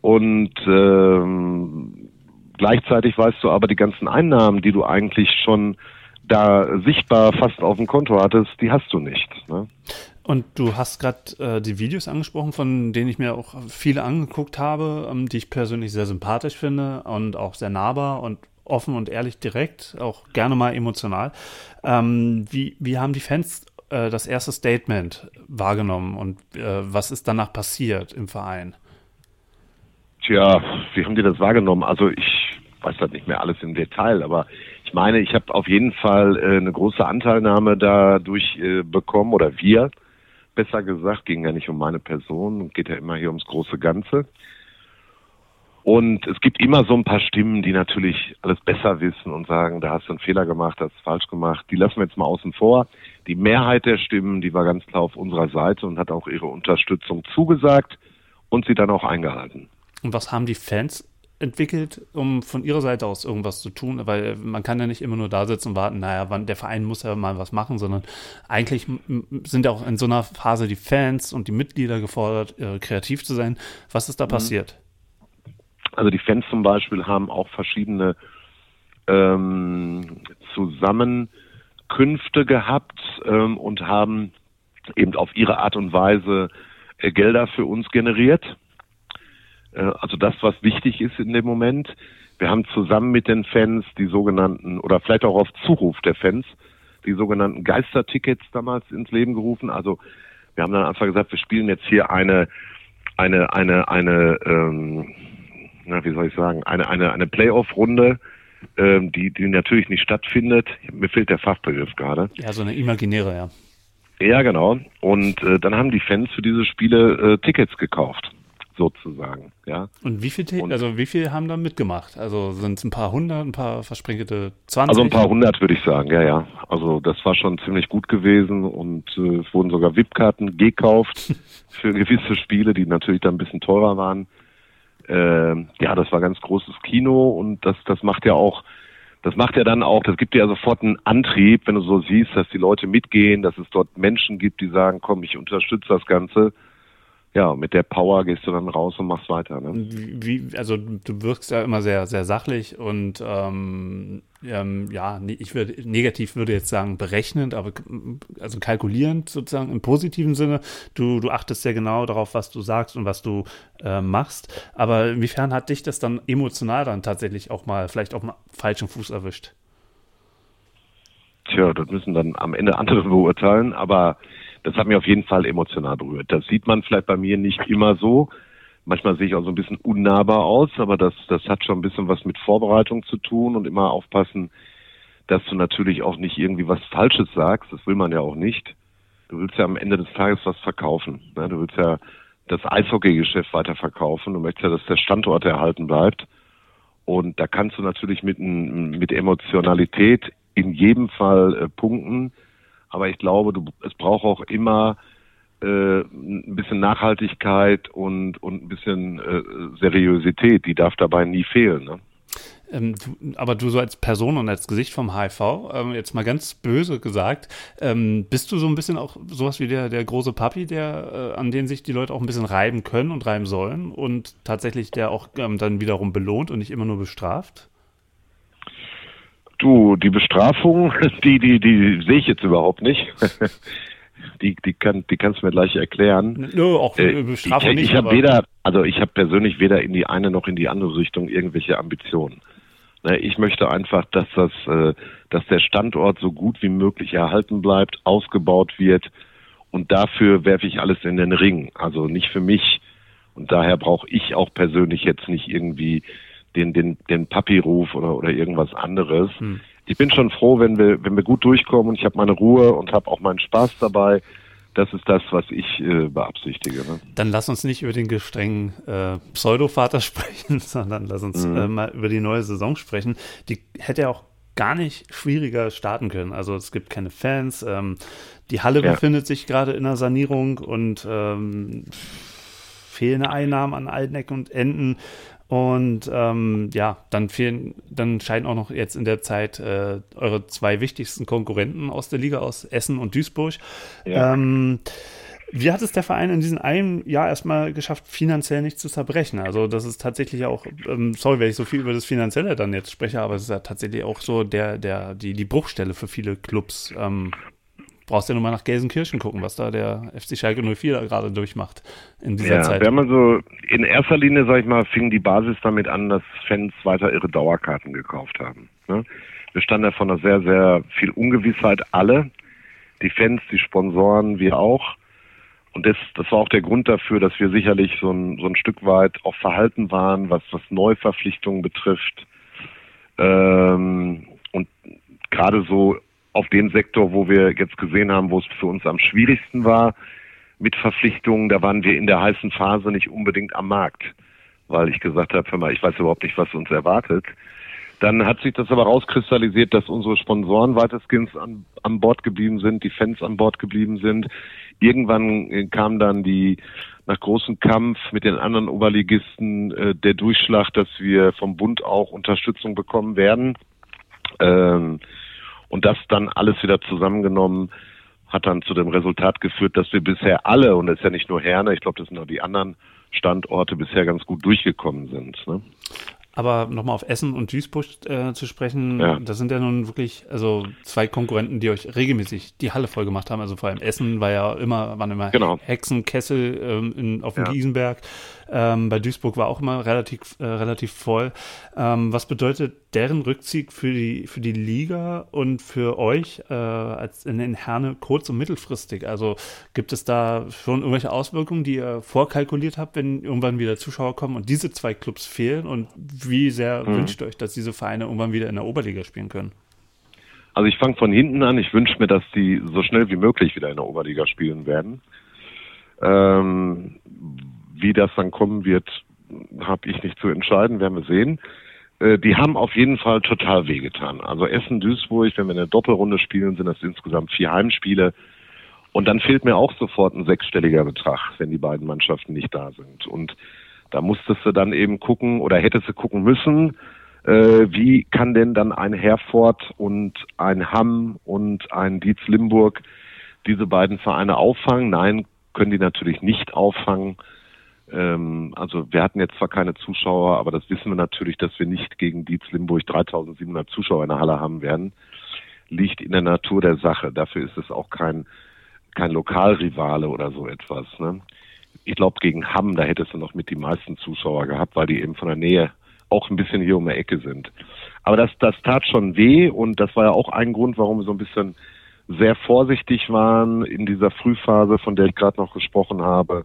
Und ähm, Gleichzeitig weißt du aber, die ganzen Einnahmen, die du eigentlich schon da sichtbar fast auf dem Konto hattest, die hast du nicht. Ne? Und du hast gerade äh, die Videos angesprochen, von denen ich mir auch viele angeguckt habe, ähm, die ich persönlich sehr sympathisch finde und auch sehr nahbar und offen und ehrlich direkt, auch gerne mal emotional. Ähm, wie, wie haben die Fans äh, das erste Statement wahrgenommen und äh, was ist danach passiert im Verein? Tja, wie haben die das wahrgenommen? Also ich weiß das nicht mehr alles im Detail, aber ich meine, ich habe auf jeden Fall äh, eine große Anteilnahme dadurch äh, bekommen oder wir, besser gesagt, ging ja nicht um meine Person, geht ja immer hier ums große Ganze. Und es gibt immer so ein paar Stimmen, die natürlich alles besser wissen und sagen, da hast du einen Fehler gemacht, das ist falsch gemacht. Die lassen wir jetzt mal außen vor. Die Mehrheit der Stimmen, die war ganz klar auf unserer Seite und hat auch ihre Unterstützung zugesagt und sie dann auch eingehalten. Und was haben die Fans entwickelt, um von ihrer Seite aus irgendwas zu tun? Weil man kann ja nicht immer nur da sitzen und warten, naja, wann, der Verein muss ja mal was machen, sondern eigentlich sind ja auch in so einer Phase die Fans und die Mitglieder gefordert, äh, kreativ zu sein. Was ist da mhm. passiert? Also die Fans zum Beispiel haben auch verschiedene ähm, Zusammenkünfte gehabt ähm, und haben eben auf ihre Art und Weise äh, Gelder für uns generiert also das, was wichtig ist in dem Moment. Wir haben zusammen mit den Fans die sogenannten, oder vielleicht auch auf Zuruf der Fans, die sogenannten Geistertickets damals ins Leben gerufen. Also wir haben dann einfach gesagt, wir spielen jetzt hier eine, eine, eine, eine, ähm, na, wie soll ich sagen, eine, eine, eine Playoff-Runde, ähm, die, die natürlich nicht stattfindet. Mir fehlt der Fachbegriff gerade. Ja, so eine imaginäre, ja. Ja, genau. Und äh, dann haben die Fans für diese Spiele äh, Tickets gekauft sozusagen. Ja. Und wie viel, also wie viel haben da mitgemacht? Also sind es ein paar hundert, ein paar versprenkelte 20? Also ein paar hundert würde ich sagen, ja, ja. Also das war schon ziemlich gut gewesen und äh, es wurden sogar VIP-Karten gekauft [laughs] für gewisse Spiele, die natürlich dann ein bisschen teurer waren. Äh, ja, das war ganz großes Kino und das, das macht ja auch, das macht ja dann auch, das gibt ja sofort einen Antrieb, wenn du so siehst, dass die Leute mitgehen, dass es dort Menschen gibt, die sagen, komm, ich unterstütze das Ganze ja, mit der Power gehst du dann raus und machst weiter. Ne? Wie, also du wirkst ja immer sehr, sehr sachlich und ähm, ähm, ja, ich würde negativ würde jetzt sagen berechnend, aber also kalkulierend sozusagen im positiven Sinne. Du, du achtest sehr genau darauf, was du sagst und was du äh, machst. Aber inwiefern hat dich das dann emotional dann tatsächlich auch mal vielleicht auch mal falschen Fuß erwischt? Tja, das müssen dann am Ende andere [laughs] beurteilen, aber das hat mich auf jeden Fall emotional berührt. Das sieht man vielleicht bei mir nicht immer so. Manchmal sehe ich auch so ein bisschen unnahbar aus, aber das, das hat schon ein bisschen was mit Vorbereitung zu tun und immer aufpassen, dass du natürlich auch nicht irgendwie was Falsches sagst. Das will man ja auch nicht. Du willst ja am Ende des Tages was verkaufen. Ne? Du willst ja das Eishockeygeschäft weiter verkaufen. Du möchtest ja, dass der Standort erhalten bleibt. Und da kannst du natürlich mit, mit Emotionalität in jedem Fall äh, punkten. Aber ich glaube, du, es braucht auch immer äh, ein bisschen Nachhaltigkeit und, und ein bisschen äh, Seriosität. Die darf dabei nie fehlen. Ne? Ähm, du, aber du so als Person und als Gesicht vom HIV, ähm, jetzt mal ganz böse gesagt, ähm, bist du so ein bisschen auch sowas wie der, der große Papi, der, äh, an den sich die Leute auch ein bisschen reiben können und reiben sollen und tatsächlich der auch ähm, dann wiederum belohnt und nicht immer nur bestraft? Du, die Bestrafung, [laughs] die, die, die sehe ich jetzt überhaupt nicht. [laughs] die, die kann, die kannst du mir gleich erklären. Nö, auch äh, Bestrafung ich, nicht. Ich habe weder, also ich habe persönlich weder in die eine noch in die andere Richtung irgendwelche Ambitionen. Ne, ich möchte einfach, dass das, äh, dass der Standort so gut wie möglich erhalten bleibt, ausgebaut wird und dafür werfe ich alles in den Ring. Also nicht für mich und daher brauche ich auch persönlich jetzt nicht irgendwie den, den, den Papi-Ruf oder, oder irgendwas anderes. Hm. Ich bin schon froh, wenn wir, wenn wir gut durchkommen und ich habe meine Ruhe und habe auch meinen Spaß dabei. Das ist das, was ich äh, beabsichtige. Ne? Dann lass uns nicht über den gestrengen äh, Pseudo-Vater [laughs] sprechen, sondern lass uns mhm. äh, mal über die neue Saison sprechen. Die hätte ja auch gar nicht schwieriger starten können. Also es gibt keine Fans. Ähm, die Halle ja. befindet sich gerade in der Sanierung und ähm, fehlende Einnahmen an allen Ecken und Enden. Und ähm, ja, dann fehlen, dann scheiden auch noch jetzt in der Zeit äh, eure zwei wichtigsten Konkurrenten aus der Liga, aus Essen und Duisburg. Ja. Ähm, wie hat es der Verein in diesem einen Jahr erstmal geschafft, finanziell nicht zu zerbrechen? Also, das ist tatsächlich auch, ähm, sorry, wenn ich so viel über das Finanzielle dann jetzt spreche, aber es ist ja tatsächlich auch so der, der, die, die Bruchstelle für viele Clubs. Ähm, brauchst ja nur mal nach Gelsenkirchen gucken, was da der FC Schalke 04 gerade durchmacht in dieser ja, Zeit. Wir haben also in erster Linie, sag ich mal, fing die Basis damit an, dass Fans weiter ihre Dauerkarten gekauft haben. Ne? Wir standen ja von einer sehr, sehr viel Ungewissheit alle. Die Fans, die Sponsoren, wir auch. Und das, das war auch der Grund dafür, dass wir sicherlich so ein, so ein Stück weit auch verhalten waren, was, was Neuverpflichtungen betrifft. Ähm, und gerade so auf den Sektor, wo wir jetzt gesehen haben, wo es für uns am schwierigsten war mit Verpflichtungen, da waren wir in der heißen Phase nicht unbedingt am Markt, weil ich gesagt habe, hör mal, ich weiß überhaupt nicht, was uns erwartet. Dann hat sich das aber rauskristallisiert, dass unsere Sponsoren weitestgehend an, an Bord geblieben sind, die Fans an Bord geblieben sind. Irgendwann kam dann die nach großem Kampf mit den anderen Oberligisten äh, der Durchschlag, dass wir vom Bund auch Unterstützung bekommen werden. Ähm, und das dann alles wieder zusammengenommen hat dann zu dem Resultat geführt, dass wir bisher alle, und das ist ja nicht nur Herne, ich glaube, das sind auch die anderen Standorte bisher ganz gut durchgekommen sind. Ne? Aber nochmal auf Essen und Duisburg äh, zu sprechen, ja. das sind ja nun wirklich also zwei Konkurrenten, die euch regelmäßig die Halle voll gemacht haben. Also vor allem Essen war ja immer, waren immer genau. Hexenkessel ähm, in, auf dem ja. Giesenberg. Ähm, bei Duisburg war auch immer relativ, äh, relativ voll. Ähm, was bedeutet deren Rückzug für die, für die Liga und für euch äh, als in den Herne kurz- und mittelfristig? Also gibt es da schon irgendwelche Auswirkungen, die ihr vorkalkuliert habt, wenn irgendwann wieder Zuschauer kommen und diese zwei Clubs fehlen? Und wie sehr mhm. wünscht ihr euch, dass diese Vereine irgendwann wieder in der Oberliga spielen können? Also ich fange von hinten an. Ich wünsche mir, dass die so schnell wie möglich wieder in der Oberliga spielen werden. Ähm, wie das dann kommen wird, habe ich nicht zu entscheiden, werden wir sehen. Äh, die haben auf jeden Fall total wehgetan. Also Essen, Duisburg, wenn wir eine Doppelrunde spielen, sind das insgesamt vier Heimspiele. Und dann fehlt mir auch sofort ein sechsstelliger Betrag, wenn die beiden Mannschaften nicht da sind. Und da musstest du dann eben gucken oder hättest du gucken müssen, äh, wie kann denn dann ein Herford und ein Hamm und ein Dietz Limburg diese beiden Vereine auffangen? Nein, können die natürlich nicht auffangen. Ähm, also wir hatten jetzt zwar keine Zuschauer, aber das wissen wir natürlich, dass wir nicht gegen Dietz Limburg 3700 Zuschauer in der Halle haben werden. Liegt in der Natur der Sache. Dafür ist es auch kein, kein Lokalrivale oder so etwas. Ne? Ich glaube, gegen Hamm, da hättest du noch mit die meisten Zuschauer gehabt, weil die eben von der Nähe auch ein bisschen hier um die Ecke sind. Aber das, das tat schon weh und das war ja auch ein Grund, warum wir so ein bisschen sehr vorsichtig waren in dieser Frühphase, von der ich gerade noch gesprochen habe.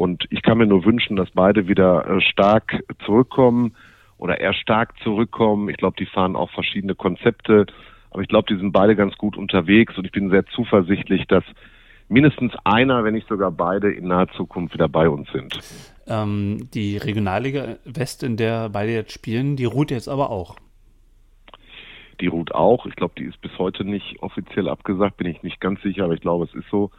Und ich kann mir nur wünschen, dass beide wieder äh, stark zurückkommen oder eher stark zurückkommen. Ich glaube, die fahren auch verschiedene Konzepte, aber ich glaube, die sind beide ganz gut unterwegs und ich bin sehr zuversichtlich, dass mindestens einer, wenn nicht sogar beide in naher Zukunft wieder bei uns sind. Ähm, die Regionalliga West, in der beide jetzt spielen, die ruht jetzt aber auch. Die ruht auch. Ich glaube, die ist bis heute nicht offiziell abgesagt, bin ich nicht ganz sicher, aber ich glaube, es ist so.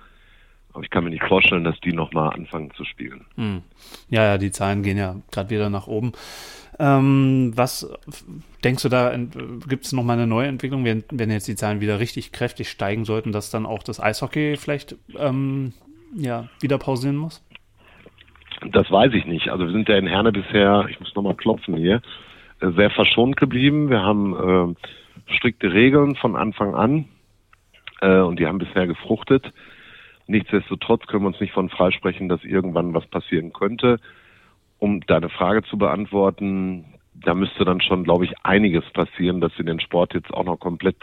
Aber ich kann mir nicht vorstellen, dass die nochmal anfangen zu spielen. Hm. Ja, ja, die Zahlen gehen ja gerade wieder nach oben. Ähm, was denkst du da, gibt es nochmal eine neue Entwicklung, wenn, wenn jetzt die Zahlen wieder richtig kräftig steigen sollten, dass dann auch das Eishockey vielleicht ähm, ja, wieder pausieren muss? Das weiß ich nicht. Also wir sind ja in Herne bisher, ich muss nochmal klopfen hier, äh, sehr verschont geblieben. Wir haben äh, strikte Regeln von Anfang an äh, und die haben bisher gefruchtet. Nichtsdestotrotz können wir uns nicht von freisprechen, dass irgendwann was passieren könnte. Um deine Frage zu beantworten, da müsste dann schon, glaube ich, einiges passieren, dass sie den Sport jetzt auch noch komplett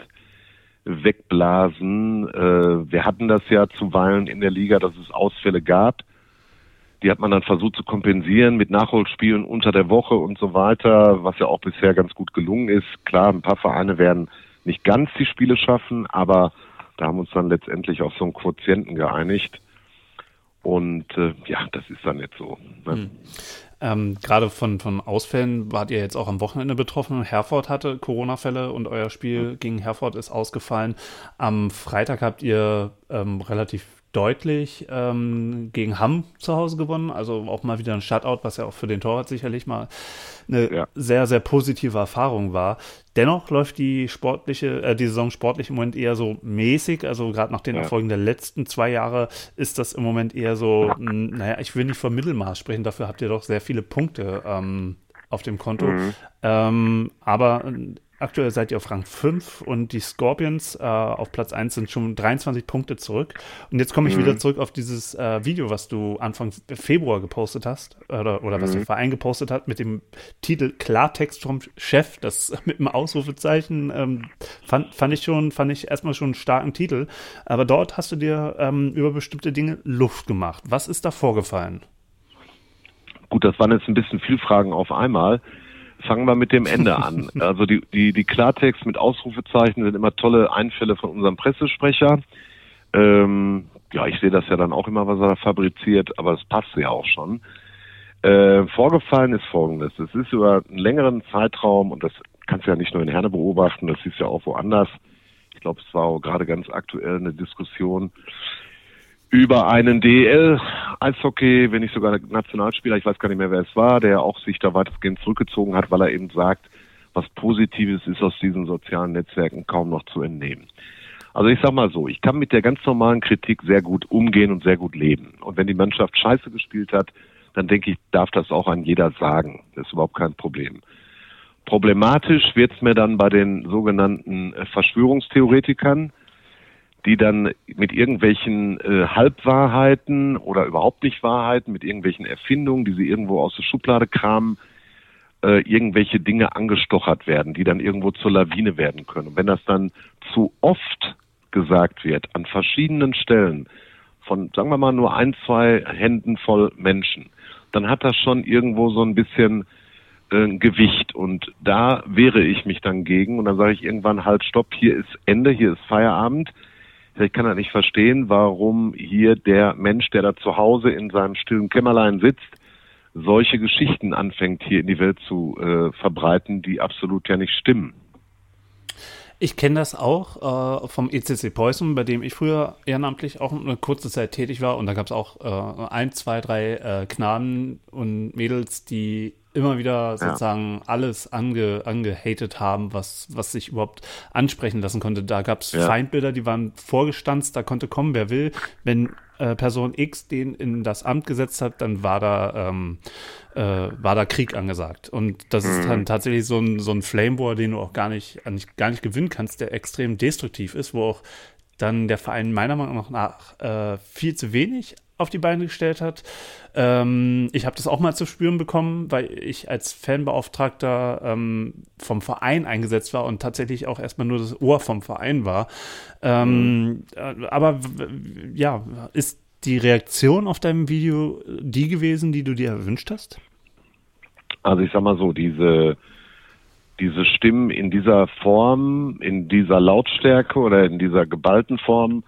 wegblasen. Äh, wir hatten das ja zuweilen in der Liga, dass es Ausfälle gab. Die hat man dann versucht zu kompensieren mit Nachholspielen unter der Woche und so weiter, was ja auch bisher ganz gut gelungen ist. Klar, ein paar Vereine werden nicht ganz die Spiele schaffen, aber da haben wir uns dann letztendlich auf so einen Quotienten geeinigt. Und äh, ja, das ist dann jetzt so. Ne? Hm. Ähm, Gerade von, von Ausfällen wart ihr jetzt auch am Wochenende betroffen. Herford hatte Corona-Fälle und euer Spiel hm. gegen Herford ist ausgefallen. Am Freitag habt ihr ähm, relativ deutlich ähm, gegen Hamm zu Hause gewonnen. Also auch mal wieder ein Shutout, was ja auch für den Torwart sicherlich mal eine ja. sehr, sehr positive Erfahrung war. Dennoch läuft die sportliche, äh, die Saison sportlich im Moment eher so mäßig. Also gerade nach den ja. Erfolgen der letzten zwei Jahre ist das im Moment eher so, naja, ich will nicht vom Mittelmaß sprechen, dafür habt ihr doch sehr viele Punkte ähm, auf dem Konto. Mhm. Ähm, aber Aktuell seid ihr auf Rang 5 und die Scorpions äh, auf Platz 1 sind schon 23 Punkte zurück. Und jetzt komme ich mhm. wieder zurück auf dieses äh, Video, was du Anfang Februar gepostet hast, oder, oder mhm. was der Verein gepostet hat, mit dem Titel Klartext vom Chef, das [laughs] mit einem Ausrufezeichen, ähm, fand, fand ich schon, fand ich erstmal schon einen starken Titel. Aber dort hast du dir ähm, über bestimmte Dinge Luft gemacht. Was ist da vorgefallen? Gut, das waren jetzt ein bisschen viel Fragen auf einmal. Fangen wir mit dem Ende an. [laughs] Also die, die, die Klartext mit Ausrufezeichen sind immer tolle Einfälle von unserem Pressesprecher. Ähm, ja, ich sehe das ja dann auch immer, was er fabriziert, aber es passt ja auch schon. Äh, vorgefallen ist folgendes. Es ist über einen längeren Zeitraum, und das kannst du ja nicht nur in Herne beobachten, das ist ja auch woanders. Ich glaube, es war auch gerade ganz aktuell eine Diskussion über einen DL Eishockey, wenn nicht sogar Nationalspieler, ich weiß gar nicht mehr, wer es war, der auch sich da weitestgehend zurückgezogen hat, weil er eben sagt, was Positives ist aus diesen sozialen Netzwerken kaum noch zu entnehmen. Also ich sag mal so, ich kann mit der ganz normalen Kritik sehr gut umgehen und sehr gut leben. Und wenn die Mannschaft scheiße gespielt hat, dann denke ich, darf das auch an jeder sagen. Das ist überhaupt kein Problem. Problematisch wird's mir dann bei den sogenannten Verschwörungstheoretikern, die dann mit irgendwelchen äh, Halbwahrheiten oder überhaupt nicht Wahrheiten, mit irgendwelchen Erfindungen, die sie irgendwo aus der Schublade kramen, äh, irgendwelche Dinge angestochert werden, die dann irgendwo zur Lawine werden können. Und wenn das dann zu oft gesagt wird, an verschiedenen Stellen, von, sagen wir mal, nur ein, zwei Händen voll Menschen, dann hat das schon irgendwo so ein bisschen äh, Gewicht. Und da wehre ich mich dann gegen und dann sage ich irgendwann halt, stopp, hier ist Ende, hier ist Feierabend ich kann das nicht verstehen, warum hier der Mensch, der da zu Hause in seinem stillen Kämmerlein sitzt, solche Geschichten anfängt hier in die Welt zu äh, verbreiten, die absolut ja nicht stimmen. Ich kenne das auch äh, vom ECC Preußen, bei dem ich früher ehrenamtlich auch eine kurze Zeit tätig war. Und da gab es auch äh, ein, zwei, drei äh, Knaben und Mädels, die immer wieder sozusagen ja. alles ange, angehatet haben, was, was sich überhaupt ansprechen lassen konnte. Da gab es ja. Feindbilder, die waren vorgestanzt, da konnte kommen, wer will. Wenn äh, Person X den in das Amt gesetzt hat, dann war da, ähm, äh, war da Krieg angesagt. Und das ist dann tatsächlich so ein, so ein Flame War, den du auch gar nicht, gar nicht gewinnen kannst, der extrem destruktiv ist, wo auch dann der Verein meiner Meinung nach äh, viel zu wenig auf die Beine gestellt hat. Ähm, ich habe das auch mal zu spüren bekommen, weil ich als Fanbeauftragter ähm, vom Verein eingesetzt war und tatsächlich auch erstmal nur das Ohr vom Verein war. Ähm, äh, aber ja, ist die Reaktion auf deinem Video die gewesen, die du dir erwünscht hast? Also ich sag mal so, diese, diese Stimmen in dieser Form, in dieser Lautstärke oder in dieser geballten Form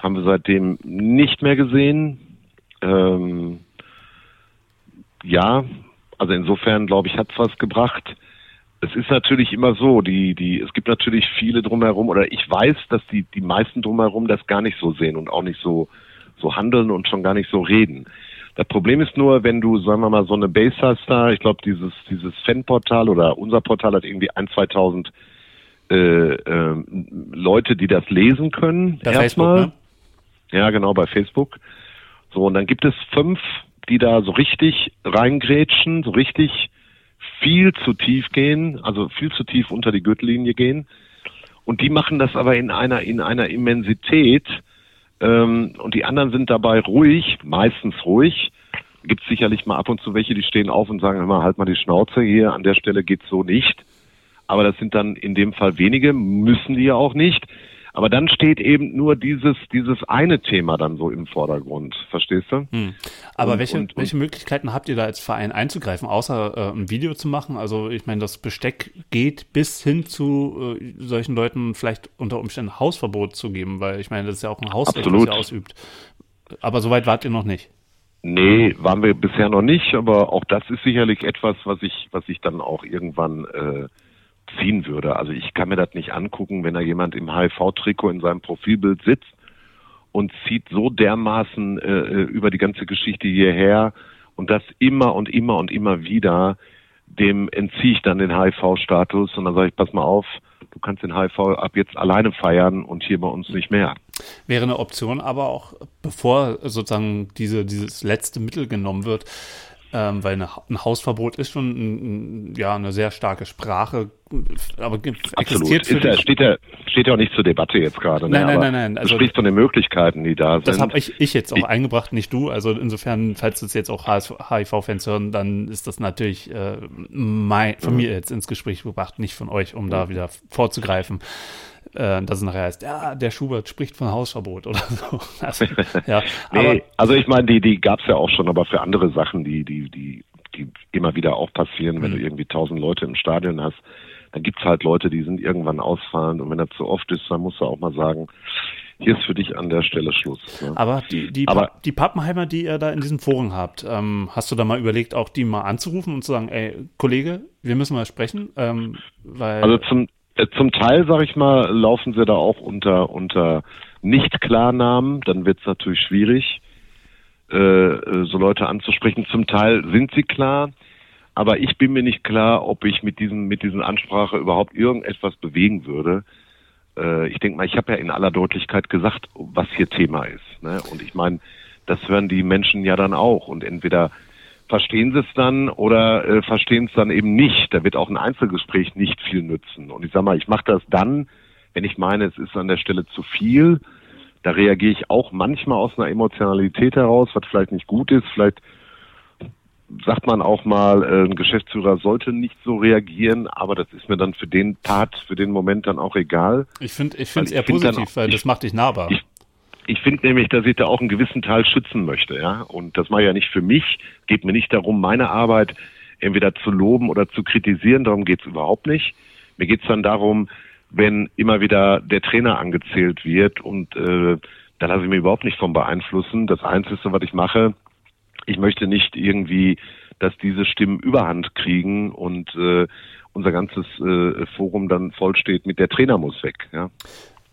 haben wir seitdem nicht mehr gesehen. Ähm, ja, also insofern glaube ich, hat es was gebracht. Es ist natürlich immer so, die, die, es gibt natürlich viele drumherum, oder ich weiß, dass die, die meisten drumherum das gar nicht so sehen und auch nicht so, so handeln und schon gar nicht so reden. Das Problem ist nur, wenn du, sagen wir mal, so eine Base hast da, ich glaube, dieses, dieses Fanportal oder unser Portal hat irgendwie ein, 2000 äh, äh, Leute, die das lesen können. Bei erstmal. Facebook, ne? Ja, genau, bei Facebook. So, und dann gibt es fünf, die da so richtig reingrätschen, so richtig viel zu tief gehen, also viel zu tief unter die Gürtellinie gehen. Und die machen das aber in einer, in einer Immensität. Ähm, und die anderen sind dabei ruhig, meistens ruhig. Gibt sicherlich mal ab und zu welche, die stehen auf und sagen, mal, halt mal die Schnauze hier, an der Stelle geht's so nicht. Aber das sind dann in dem Fall wenige, müssen die ja auch nicht. Aber dann steht eben nur dieses, dieses eine Thema dann so im Vordergrund. Verstehst du? Hm. Aber Und- welche, und- und- welche Möglichkeiten habt ihr da als Verein einzugreifen, außer äh, ein Video zu machen? Also ich meine, das Besteck geht bis hin zu äh, solchen Leuten vielleicht unter Umständen Hausverbot zu geben, weil ich meine, das ist ja auch ein Hausrecht, Absolut. das ihr ausübt. Aber soweit wart ihr noch nicht. Nee, waren wir bisher noch nicht, aber auch das ist sicherlich etwas, was ich, was ich dann auch irgendwann äh, ziehen würde. Also ich kann mir das nicht angucken, wenn da jemand im HIV-Trikot in seinem Profilbild sitzt und zieht so dermaßen äh, äh, über die ganze Geschichte hierher und das immer und immer und immer wieder, dem entziehe ich dann den HIV-Status und dann sage ich, pass mal auf, du kannst den HIV ab jetzt alleine feiern und hier bei uns nicht mehr. Wäre eine Option, aber auch bevor sozusagen diese, dieses letzte Mittel genommen wird, ähm, weil eine, ein Hausverbot ist schon ein, ein, ja, eine sehr starke Sprache, aber Absolut. existiert ja, dich. steht, ja, steht ja auch nicht zur Debatte jetzt gerade. Nein, ne? nein, nein, nein, Du also- sprichst von den Möglichkeiten, die da Das sind. habe ich, ich jetzt auch Ich- eingebracht, nicht du. Also insofern, falls das jetzt auch HIV-Fans hören, dann ist das natürlich äh, mein, von mir jetzt ins Gespräch gebracht, nicht von euch, um da wieder vorzugreifen. Äh, dass es nachher heißt, ja, der Schubert spricht von Hausverbot oder so. [laughs] Also, [laughs] ja, Nee, aber also ich meine, die, die gab es ja auch schon, aber für andere Sachen, die, die, die, die immer wieder auch passieren, wenn Mhm. du irgendwie tausend Leute im Stadion hast, dann gibt's halt Leute, die sind irgendwann ausfallend und wenn das zu oft ist, dann musst du auch mal sagen, hier ist für dich an der Stelle Schluss. Ne? Aber die, die, Aber- die Pappenheimer, die ihr da in diesem Forum habt, ähm, hast du da mal überlegt, auch die mal anzurufen und zu sagen, ey, Kollege, wir müssen mal sprechen? Ähm, weil, Also zum, zum Teil, sag ich mal, laufen sie da auch unter, unter Nicht-Klarnamen, dann wird's natürlich schwierig, äh, äh, so Leute anzusprechen. Zum Teil sind sie klar, aber ich bin mir nicht klar, ob ich mit diesem, mit diesen Ansprache überhaupt irgendetwas bewegen würde. Äh, ich denke mal, ich habe ja in aller Deutlichkeit gesagt, was hier Thema ist. Ne? Und ich meine, das hören die Menschen ja dann auch. Und entweder verstehen sie es dann oder äh, verstehen es dann eben nicht. Da wird auch ein Einzelgespräch nicht viel nützen. Und ich sag mal, ich mache das dann, wenn ich meine, es ist an der Stelle zu viel. Da reagiere ich auch manchmal aus einer Emotionalität heraus, was vielleicht nicht gut ist. Vielleicht sagt man auch mal, äh, ein Geschäftsführer sollte nicht so reagieren, aber das ist mir dann für den Part, für den Moment dann auch egal. ich finde ich finde es eher find positiv, auch- weil ich- das macht dich nahbar. ich- Ich finde nämlich, dass ich da auch einen gewissen Teil schützen möchte, ja. Und das mache ich ja nicht für mich. Geht mir nicht darum, meine Arbeit entweder zu loben oder zu kritisieren. Darum geht's überhaupt nicht. Mir geht's dann darum, wenn immer wieder der Trainer angezählt wird und äh, da lasse ich mich überhaupt nicht von beeinflussen. Das Einzige, was ich mache, ich möchte nicht irgendwie, dass diese Stimmen Überhand kriegen und äh, unser ganzes äh, Forum dann voll steht mit der Trainer muss weg, ja.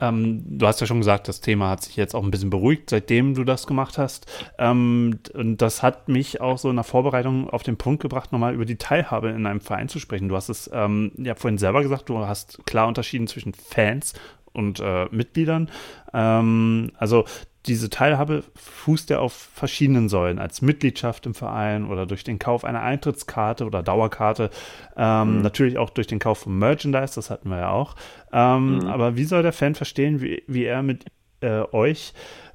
Ähm, du hast ja schon gesagt, das Thema hat sich jetzt auch ein bisschen beruhigt, seitdem du das gemacht hast. Ähm, und das hat mich auch so in der Vorbereitung auf den Punkt gebracht, nochmal über die Teilhabe in einem Verein zu sprechen. Du hast es ähm, ja vorhin selber gesagt, du hast klar unterschieden zwischen Fans und äh, Mitgliedern. Ähm, also diese Teilhabe fußt ja auf verschiedenen Säulen, als Mitgliedschaft im Verein oder durch den Kauf einer Eintrittskarte oder Dauerkarte, ähm, mhm. natürlich auch durch den Kauf von Merchandise, das hatten wir ja auch. Ähm, mhm. Aber wie soll der Fan verstehen, wie, wie er mit äh, euch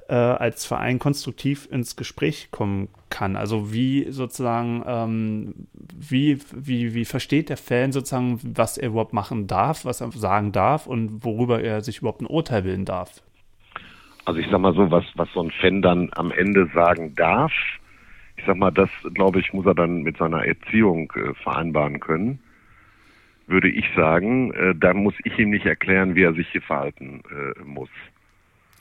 äh, als Verein konstruktiv ins Gespräch kommen kann? Also wie sozusagen, ähm, wie, wie, wie versteht der Fan sozusagen, was er überhaupt machen darf, was er sagen darf und worüber er sich überhaupt ein Urteil bilden darf? Also ich sag mal so, was, was so ein Fan dann am Ende sagen darf, ich sag mal, das glaube ich, muss er dann mit seiner Erziehung äh, vereinbaren können. Würde ich sagen, äh, da muss ich ihm nicht erklären, wie er sich hier verhalten äh, muss.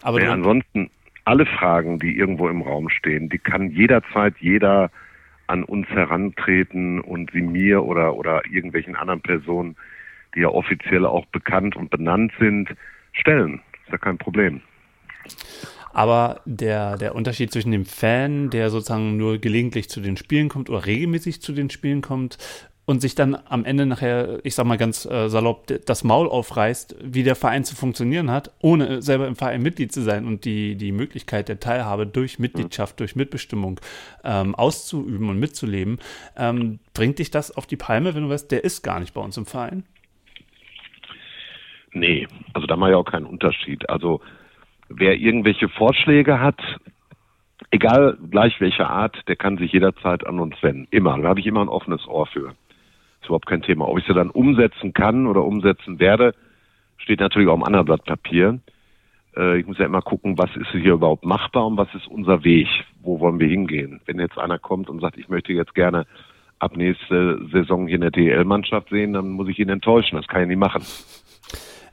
Aber Wenn ansonsten alle Fragen, die irgendwo im Raum stehen, die kann jederzeit jeder an uns herantreten und sie mir oder, oder irgendwelchen anderen Personen, die ja offiziell auch bekannt und benannt sind, stellen. Ist ja kein Problem. Aber der, der Unterschied zwischen dem Fan, der sozusagen nur gelegentlich zu den Spielen kommt oder regelmäßig zu den Spielen kommt und sich dann am Ende nachher, ich sag mal ganz äh, salopp, das Maul aufreißt, wie der Verein zu funktionieren hat, ohne selber im Verein Mitglied zu sein und die, die Möglichkeit der Teilhabe durch Mitgliedschaft, durch Mitbestimmung ähm, auszuüben und mitzuleben, ähm, bringt dich das auf die Palme, wenn du weißt, der ist gar nicht bei uns im Verein? Nee, also da mache ich auch keinen Unterschied. Also wer irgendwelche Vorschläge hat, egal gleich welcher Art, der kann sich jederzeit an uns wenden. Immer. Da habe ich immer ein offenes Ohr für. Ist überhaupt kein Thema. Ob ich sie dann umsetzen kann oder umsetzen werde, steht natürlich auch am anderen Blatt Papier. Äh, ich muss ja immer gucken, was ist hier überhaupt machbar und was ist unser Weg? Wo wollen wir hingehen? Wenn jetzt einer kommt und sagt, ich möchte jetzt gerne ab nächste Saison hier in der DL-Mannschaft sehen, dann muss ich ihn enttäuschen. Das kann ich nicht machen.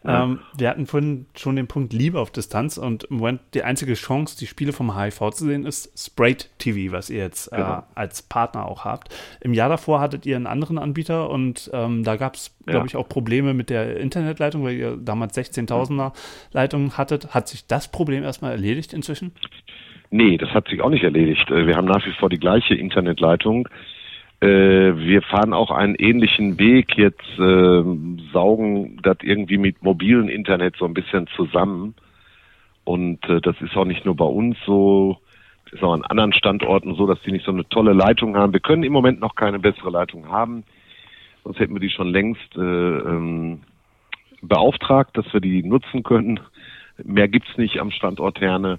Ähm, wir hatten vorhin schon den Punkt Liebe auf Distanz und im Moment die einzige Chance, die Spiele vom HIV zu sehen, ist Sprayed TV, was ihr jetzt äh, genau. als Partner auch habt. Im Jahr davor hattet ihr einen anderen Anbieter und ähm, da gab es, glaube ja. ich, auch Probleme mit der Internetleitung, weil ihr damals 16.000er Leitungen hattet. Hat sich das Problem erstmal erledigt inzwischen? Nee, das hat sich auch nicht erledigt. Äh, wir haben nach wie vor die gleiche Internetleitung. Äh, wir fahren auch einen ähnlichen Weg. Jetzt äh, saugen das irgendwie mit mobilen Internet so ein bisschen zusammen. Und äh, das ist auch nicht nur bei uns so, ist auch an anderen Standorten so, dass die nicht so eine tolle Leitung haben. Wir können im Moment noch keine bessere Leitung haben. Sonst hätten wir die schon längst äh, ähm, beauftragt, dass wir die nutzen können. Mehr gibt's nicht am Standort Herne.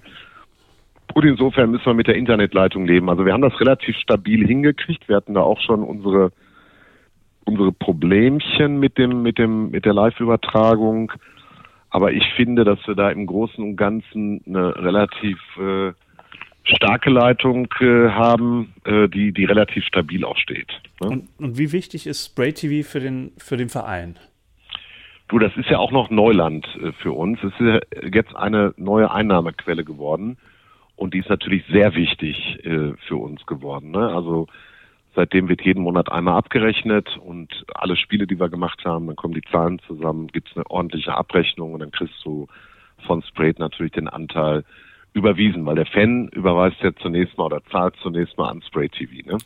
Und insofern müssen wir mit der Internetleitung leben. Also wir haben das relativ stabil hingekriegt. Wir hatten da auch schon unsere unsere Problemchen mit dem mit dem mit der Live-Übertragung. Aber ich finde, dass wir da im Großen und Ganzen eine relativ äh, starke Leitung äh, haben, äh, die die relativ stabil auch steht. Ne? Und, und wie wichtig ist Spray TV für den für den Verein? Du, das ist ja auch noch Neuland äh, für uns. Es ist ja jetzt eine neue Einnahmequelle geworden. Und die ist natürlich sehr wichtig äh, für uns geworden. Ne? Also seitdem wird jeden Monat einmal abgerechnet und alle Spiele, die wir gemacht haben, dann kommen die Zahlen zusammen, gibt es eine ordentliche Abrechnung und dann kriegst du von Sprayt natürlich den Anteil überwiesen, weil der Fan überweist ja zunächst mal oder zahlt zunächst mal an Spray TV. Ne?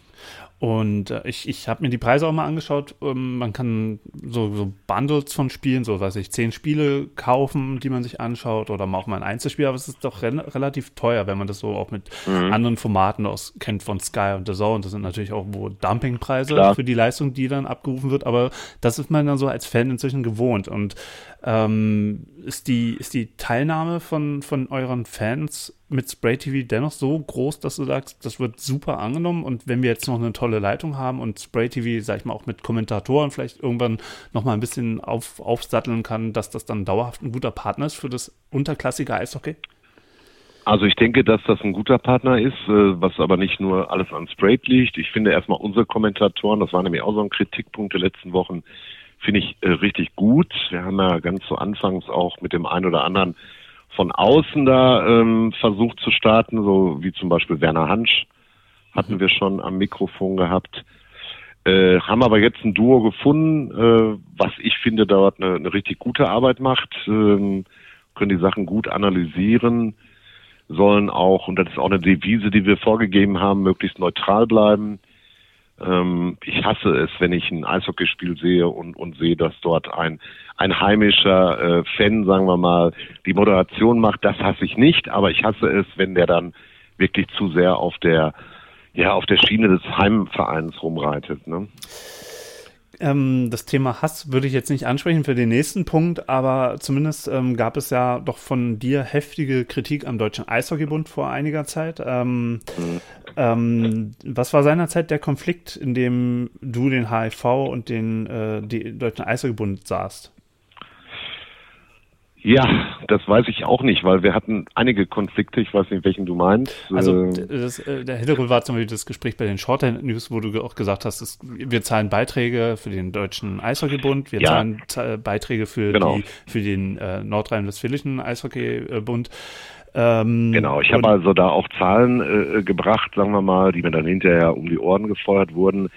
Und äh, ich, ich habe mir die Preise auch mal angeschaut. Ähm, man kann so, so Bundles von Spielen, so weiß ich, zehn Spiele kaufen, die man sich anschaut, oder auch mal ein Einzelspiel, aber es ist doch re relativ teuer, wenn man das so auch mit mhm. anderen Formaten aus kennt von Sky und The Zone. Das sind natürlich auch wo Dumpingpreise für die Leistung, die dann abgerufen wird, aber das ist man dann so als Fan inzwischen gewohnt. Und ähm, ist, die, ist die Teilnahme von, von euren Fans mit Spray TV dennoch so groß, dass du sagst, das wird super angenommen und wenn wir jetzt noch eine tolle Leitung haben und Spray TV, sag ich mal, auch mit Kommentatoren vielleicht irgendwann noch mal ein bisschen auf, aufsatteln kann, dass das dann dauerhaft ein guter Partner ist für das unterklassige Eishockey? Also ich denke, dass das ein guter Partner ist, äh, was aber nicht nur alles an Sprayt liegt. Ich finde erstmal unsere Kommentatoren, das war nämlich auch so ein Kritikpunkt der letzten Wochen, finde ich äh, richtig gut. Wir haben ja ganz zu Anfangs auch mit dem einen oder anderen von außen da ähm, versucht zu starten, so wie zum Beispiel Werner Hansch hatten mhm. wir schon am Mikrofon gehabt. Äh, haben aber jetzt ein Duo gefunden, äh, was ich finde dort eine, eine richtig gute Arbeit macht, ähm, können die Sachen gut analysieren, sollen auch, und das ist auch eine Devise, die wir vorgegeben haben, möglichst neutral bleiben Ähm, ich hasse es, wenn ich ein Eishockeyspiel sehe und, und sehe, dass dort ein, ein heimischer äh, Fan, sagen wir mal, die Moderation macht. Das hasse ich nicht, aber ich hasse es, wenn der dann wirklich zu sehr auf der, ja, auf der Schiene des Heimvereins rumreitet. Ne? Ähm, das Thema Hass würde ich jetzt nicht ansprechen für den nächsten Punkt, aber zumindest ähm, gab es ja doch von dir heftige Kritik am Deutschen Eishockeybund vor einiger Zeit. Ähm, mhm. was war seinerzeit der Konflikt, in dem du den HIV und den äh, Deutschen Eishockeybund sahst? Ja, das weiß ich auch nicht, weil wir hatten einige Konflikte. Ich weiß nicht, welchen du meinst. Also ähm, das, äh, der Hintergrund war zum Beispiel das Gespräch bei den Shorthand News, wo du auch gesagt hast, dass wir zahlen Beiträge für den Deutschen Eishockeybund, wir ja. zahlen Beiträge für, genau. die, für den äh, Nordrhein-Westfälischen Eishockeybund. Ähm, genau, ich habe also da auch Zahlen äh, gebracht, sagen wir mal, die mir dann hinterher um die Ohren gefeuert wurden.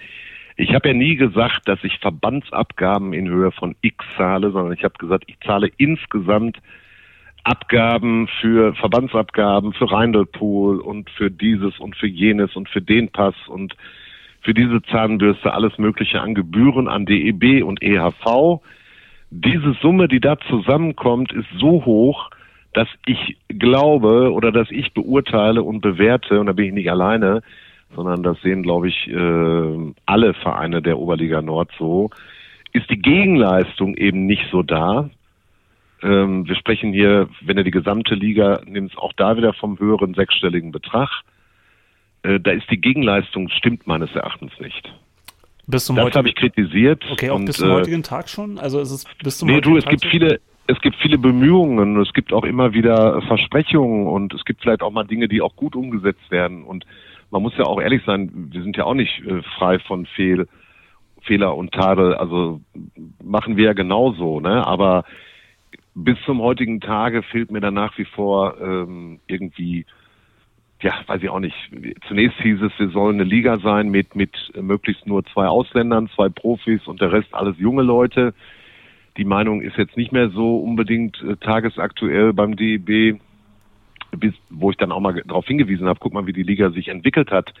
Ich habe ja nie gesagt, dass ich Verbandsabgaben in Höhe von X zahle, sondern ich habe gesagt, ich zahle insgesamt Abgaben für Verbandsabgaben für Rheindelpool und für dieses und für jenes und für den Pass und für diese Zahnbürste alles Mögliche an Gebühren an DEB und EHV. Diese Summe, die da zusammenkommt, ist so hoch, dass ich glaube oder dass ich beurteile und bewerte, und da bin ich nicht alleine, sondern das sehen, glaube ich, äh, alle Vereine der Oberliga Nord so, ist die Gegenleistung eben nicht so da. Ähm, wir sprechen hier, wenn du die gesamte Liga nimmst, auch da wieder vom höheren sechsstelligen Betrag. Äh, da ist die Gegenleistung, stimmt meines Erachtens nicht. Bis zum das habe ich kritisiert. Okay, auch und, bis zum äh, heutigen Tag schon? Also ist es bis zum nee, heutigen du, es Tag gibt viele, es gibt viele Bemühungen, es gibt auch immer wieder Versprechungen und es gibt vielleicht auch mal Dinge, die auch gut umgesetzt werden. Und man muss ja auch ehrlich sein, wir sind ja auch nicht äh, frei von Fehl, Fehler und Tadel. Also machen wir ja genauso, ne? Aber bis zum heutigen Tage fehlt mir dann nach wie vor ähm, irgendwie, ja, weiß ich auch nicht. Zunächst hieß es, wir sollen eine Liga sein mit mit möglichst nur zwei Ausländern, zwei Profis und der Rest alles junge Leute. Die Meinung ist jetzt nicht mehr so unbedingt äh, tagesaktuell beim DEB bis, wo ich dann auch mal darauf hingewiesen habe, guck mal, wie die Liga sich entwickelt hat,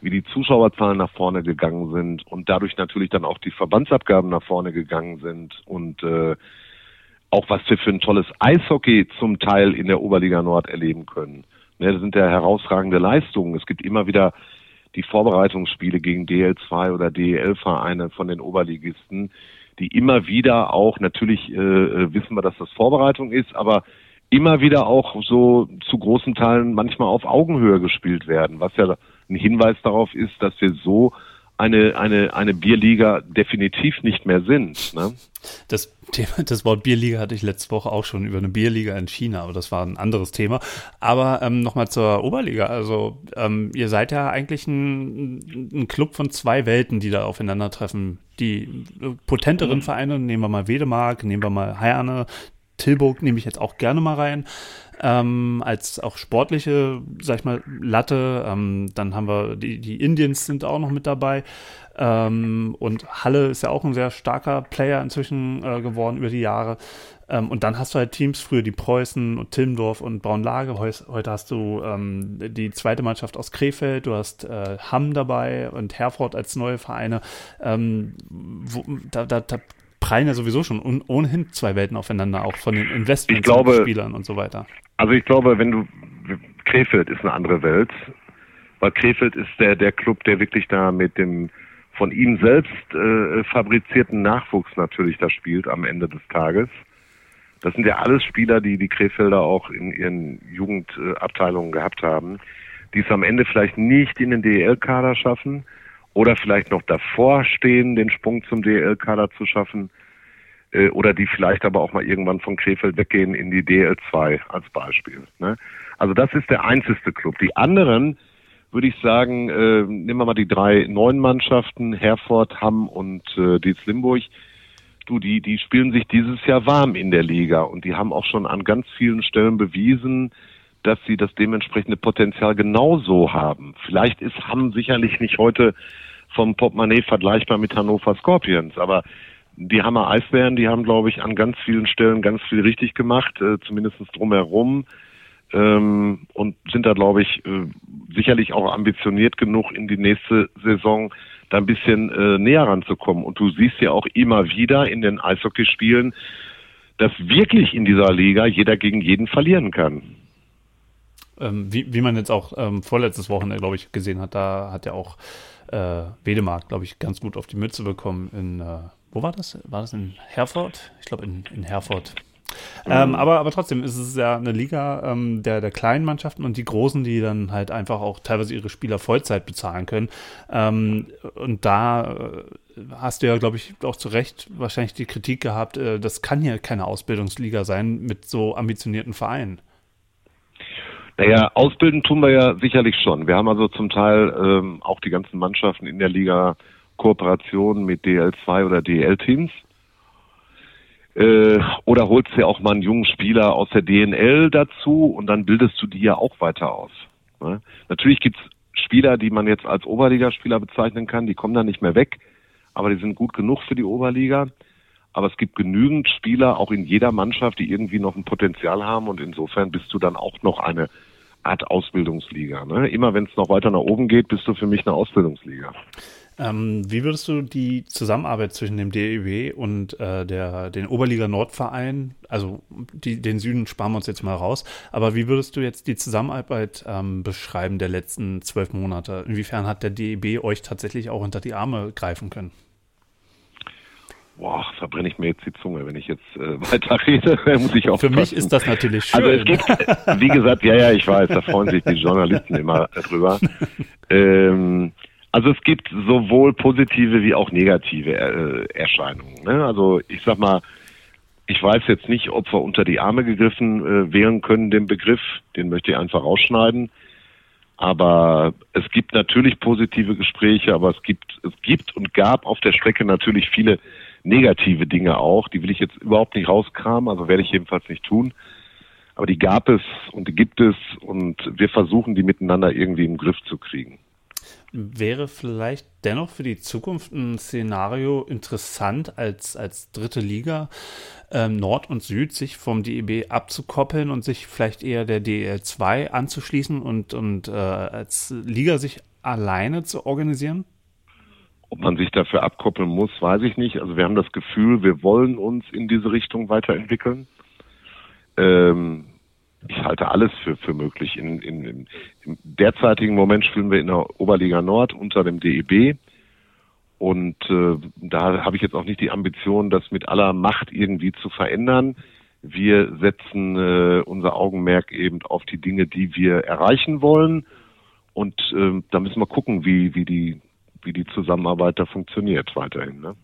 wie die Zuschauerzahlen nach vorne gegangen sind und dadurch natürlich dann auch die Verbandsabgaben nach vorne gegangen sind und äh, auch was wir für ein tolles Eishockey zum Teil in der Oberliga Nord erleben können. Ne, das sind ja herausragende Leistungen. Es gibt immer wieder die Vorbereitungsspiele gegen DL2 oder DEL-Vereine von den Oberligisten, die immer wieder auch, natürlich äh, äh wissen wir, dass das Vorbereitung ist, aber immer wieder auch so zu großen Teilen manchmal auf Augenhöhe gespielt werden, was ja ein Hinweis darauf ist, dass wir so eine, eine, eine Bierliga definitiv nicht mehr sind. Ne? Das, Thema, das Wort Bierliga hatte ich letzte Woche auch schon über eine Bierliga in China, aber das war ein anderes Thema. Aber ähm, nochmal zur Oberliga. Also ähm, ihr seid ja eigentlich ein, ein Club von zwei Welten, die da aufeinandertreffen. Die potenteren. Vereine, nehmen wir mal Wedemark, nehmen wir mal Herne, Tilburg nehme ich jetzt auch gerne mal rein. Ähm, als auch sportliche, sag ich mal, Latte. Ähm, dann haben wir die, die Indians sind auch noch mit dabei. Ähm, und Halle ist ja auch ein sehr starker Player inzwischen äh, geworden über die Jahre. Ähm, und dann hast du halt Teams, früher die Preußen und Tilmdorf und Braunlage. Heus, heute hast du ähm, die zweite Mannschaft aus Krefeld, du hast äh, Hamm dabei und Herford als neue Vereine. Ähm, wo, da, da, da prallen ja sowieso schon ohnehin zwei Welten aufeinander, auch von den Investments glaube, Spielern und so weiter. Also ich glaube, wenn du Krefeld ist eine andere Welt, weil Krefeld ist der der Club, der wirklich da mit dem von ihm selbst äh, fabrizierten Nachwuchs natürlich da spielt am Ende des Tages. Das sind ja alles Spieler, die die Krefelder auch in ihren Jugendabteilungen gehabt haben, die es am Ende vielleicht nicht in den DEL-Kader schaffen, oder vielleicht noch davor stehen, den Sprung zum DL-Kader zu schaffen äh, oder die vielleicht aber auch mal irgendwann von Krefeld weggehen in die DL2 als Beispiel. Ne? Also das ist der einzigste Club. Die anderen würde ich sagen, äh, nehmen wir mal die drei neuen Mannschaften, Herford, Hamm und äh, Dietz Limburg. Du, die, die spielen sich dieses Jahr warm in der Liga und die haben auch schon an ganz vielen Stellen bewiesen, dass sie das dementsprechende Potenzial genauso haben. Vielleicht ist Hamm sicherlich nicht heute vom Portemonnaie vergleichbar mit Hannover Scorpions, aber die Hammer Eisbären, die haben, glaube ich, an ganz vielen Stellen ganz viel richtig gemacht, äh, zumindest drumherum. ähm, und sind da, glaube ich, äh, sicherlich auch ambitioniert genug in die nächste Saison da ein bisschen äh, näher ranzukommen. Und du siehst ja auch immer wieder in den Eishockeyspielen, dass wirklich in dieser Liga jeder gegen jeden verlieren kann. Ähm, wie, wie man jetzt auch ähm, vorletztes Wochenende, glaube ich, gesehen hat, da hat ja auch äh, Wedemark, glaube ich, ganz gut auf die Mütze bekommen in, äh, wo war das? War das in Herford? Ich glaube in, in Herford. Ähm, mhm. aber, aber trotzdem ist es ja eine Liga ähm, der, der kleinen Mannschaften und die großen, die dann halt einfach auch teilweise ihre Spieler Vollzeit bezahlen können. Ähm, und da äh, hast du ja, glaube ich, auch zu Recht wahrscheinlich die Kritik gehabt, äh, das kann ja keine Ausbildungsliga sein mit so ambitionierten Vereinen. Naja, ausbilden tun wir ja sicherlich schon. Wir haben also zum Teil ähm, auch die ganzen Mannschaften in der Liga Kooperationen mit DL2 oder DL-Teams. Äh, oder holst ja auch mal einen jungen Spieler aus der DNL dazu und dann bildest du die ja auch weiter aus. Ne? Natürlich gibt's Spieler, die man jetzt als Oberligaspieler bezeichnen kann, die kommen da nicht mehr weg, aber die sind gut genug für die Oberliga. Aber es gibt genügend Spieler auch in jeder Mannschaft, die irgendwie noch ein Potenzial haben und insofern bist du dann auch noch eine Art Ausbildungsliga. Ne? Immer wenn es noch weiter nach oben geht, bist du für mich eine Ausbildungsliga. Ähm, wie würdest du die Zusammenarbeit zwischen dem DEW und äh, der, den Oberliga Nordverein, also die, den Süden sparen wir uns jetzt mal raus, aber wie würdest du jetzt die Zusammenarbeit ähm, beschreiben der letzten zwölf Monate? Inwiefern hat der DEB euch tatsächlich auch unter die Arme greifen können? Boah, verbrenne ich mir jetzt die Zunge, wenn ich jetzt äh, [laughs] weiter rede, muss ich auch. Für mich ist das natürlich schön. Also es gibt, wie gesagt, ja, ja, ich weiß, da freuen sich die Journalisten immer drüber. ähm, also es gibt sowohl positive wie auch negative äh, Erscheinungen. Ne? Also ich sag mal, ich weiß jetzt nicht, ob wir unter die Arme gegriffen äh, wählen können, den Begriff, den möchte ich einfach rausschneiden. Aber es gibt natürlich positive Gespräche, aber es gibt, es gibt und gab auf der Strecke natürlich viele negative Dinge auch. Die will ich jetzt überhaupt nicht rauskramen, also werde ich jedenfalls nicht tun. Aber die gab es und die gibt es und wir versuchen, die miteinander irgendwie im Griff zu kriegen. Wäre vielleicht dennoch für die Zukunft ein Szenario interessant, als, als dritte Liga ähm, Nord und Süd sich vom DEB abzukoppeln und sich vielleicht eher der DL2 anzuschließen und, und äh, als Liga sich alleine zu organisieren? Ob man sich dafür abkoppeln muss, weiß ich nicht. Also wir haben das Gefühl, wir wollen uns in diese Richtung weiterentwickeln. Ähm, ich halte alles für, für möglich. In, in, in, Im derzeitigen Moment spielen wir in der Oberliga Nord unter dem DEB. Und äh, da habe ich jetzt auch nicht die Ambition, das mit aller Macht irgendwie zu verändern. Wir setzen äh, unser Augenmerk eben auf die Dinge, die wir erreichen wollen. Und äh, da müssen wir gucken, wie, wie die wie die Zusammenarbeit da funktioniert weiterhin. Ne?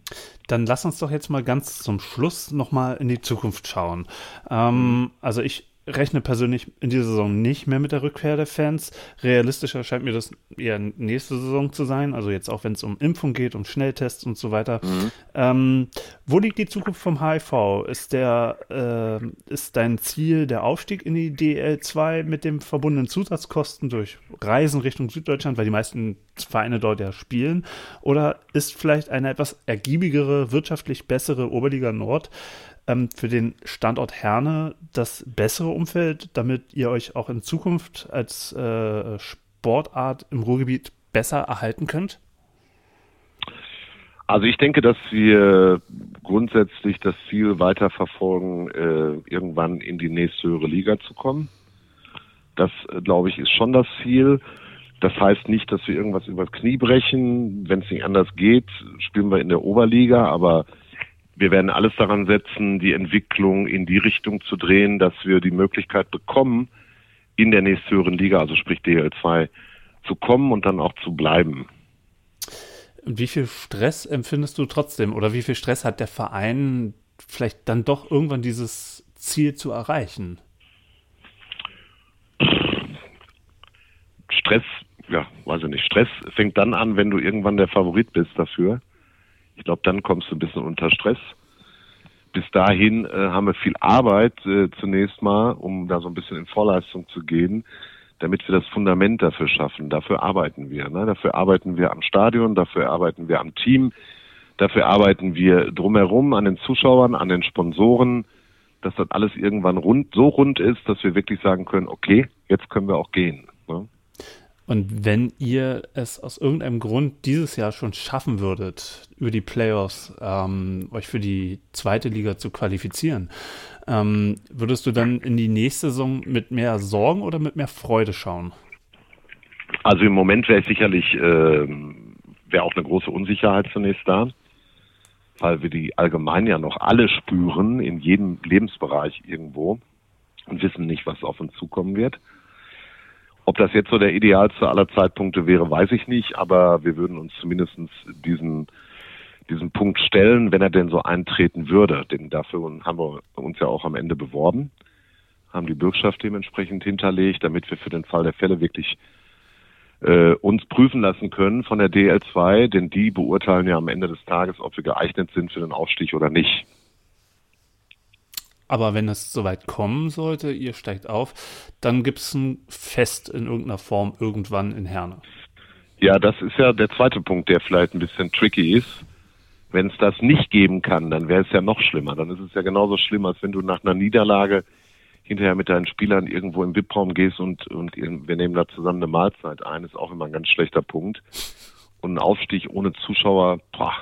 Dann lass uns doch jetzt mal ganz zum Schluss nochmal in die Zukunft schauen. Ähm, also ich rechne persönlich in dieser Saison nicht mehr mit der Rückkehr der Fans. Realistischer scheint mir das eher nächste Saison zu sein. Also jetzt auch, wenn es um Impfung geht, um Schnelltests und so weiter. Mhm. Ähm, wo liegt die Zukunft vom HIV? Ist der, äh, ist dein Ziel der Aufstieg in die DL2 mit dem verbundenen Zusatzkosten durch Reisen Richtung Süddeutschland, weil die meisten Vereine dort ja spielen? Oder ist vielleicht eine etwas ergiebigere, wirtschaftlich bessere Oberliga Nord ähm, für den Standort Herne das bessere Umfeld, damit ihr euch auch in Zukunft als äh, Sportart im Ruhrgebiet besser erhalten könnt? Also ich denke, dass wir grundsätzlich das Ziel weiterverfolgen, äh, irgendwann in die nächste höhere Liga zu kommen. Das, äh, glaube ich, ist schon das Ziel. Das heißt nicht, dass wir irgendwas übers Knie brechen. Wenn es nicht anders geht, spielen wir in der Oberliga, aber wir werden alles daran setzen, die Entwicklung in die Richtung zu drehen, dass wir die Möglichkeit bekommen, in der nächsthöheren Liga, also sprich DL2, zu kommen und dann auch zu bleiben. Wie viel Stress empfindest du trotzdem oder wie viel Stress hat der Verein, vielleicht dann doch irgendwann dieses Ziel zu erreichen? Stress, ja, weiß ich nicht. Stress fängt dann an, wenn du irgendwann der Favorit bist dafür. Ich glaube, dann kommst du ein bisschen unter Stress. Bis dahin äh, haben wir viel Arbeit äh, zunächst mal, um da so ein bisschen in Vorleistung zu gehen, damit wir das Fundament dafür schaffen. Dafür arbeiten wir. Ne? Dafür arbeiten wir am Stadion, dafür arbeiten wir am Team, dafür arbeiten wir drumherum an den Zuschauern, an den Sponsoren. dass das alles irgendwann rund, so rund ist, dass wir wirklich sagen können, okay, jetzt können wir auch gehen. Und wenn ihr es aus irgendeinem Grund dieses Jahr schon schaffen würdet, über die Playoffs ähm, euch für die zweite Liga zu qualifizieren, ähm, würdest du dann in die nächste Saison mit mehr Sorgen oder mit mehr Freude schauen? Also im Moment wäre sicherlich äh, wäre auch eine große Unsicherheit zunächst da, weil wir die allgemein ja noch alle spüren in jedem Lebensbereich irgendwo und wissen nicht, was auf uns zukommen wird. Ob das jetzt so der idealste aller Zeitpunkte wäre, weiß ich nicht, aber wir würden uns zumindest diesen, diesen Punkt stellen, wenn er denn so eintreten würde. Denn dafür haben wir uns ja auch am Ende beworben, haben die Bürgschaft dementsprechend hinterlegt, damit wir für den Fall der Fälle wirklich äh, uns prüfen lassen können von der DL2, denn die beurteilen ja am Ende des Tages, ob wir geeignet sind für den Aufstieg oder nicht. Aber wenn es soweit kommen sollte, ihr steigt auf, dann gibt es ein Fest in irgendeiner Form irgendwann in Herne. Ja, das ist ja der zweite Punkt, der vielleicht ein bisschen tricky ist. Wenn es das nicht geben kann, dann wäre es ja noch schlimmer. Dann ist es ja genauso schlimm, als wenn du nach einer Niederlage hinterher mit deinen Spielern irgendwo im VIP-Raum gehst und, und wir nehmen da zusammen eine Mahlzeit ein, ist auch immer ein ganz schlechter Punkt. Und ein Aufstieg ohne Zuschauer, boah,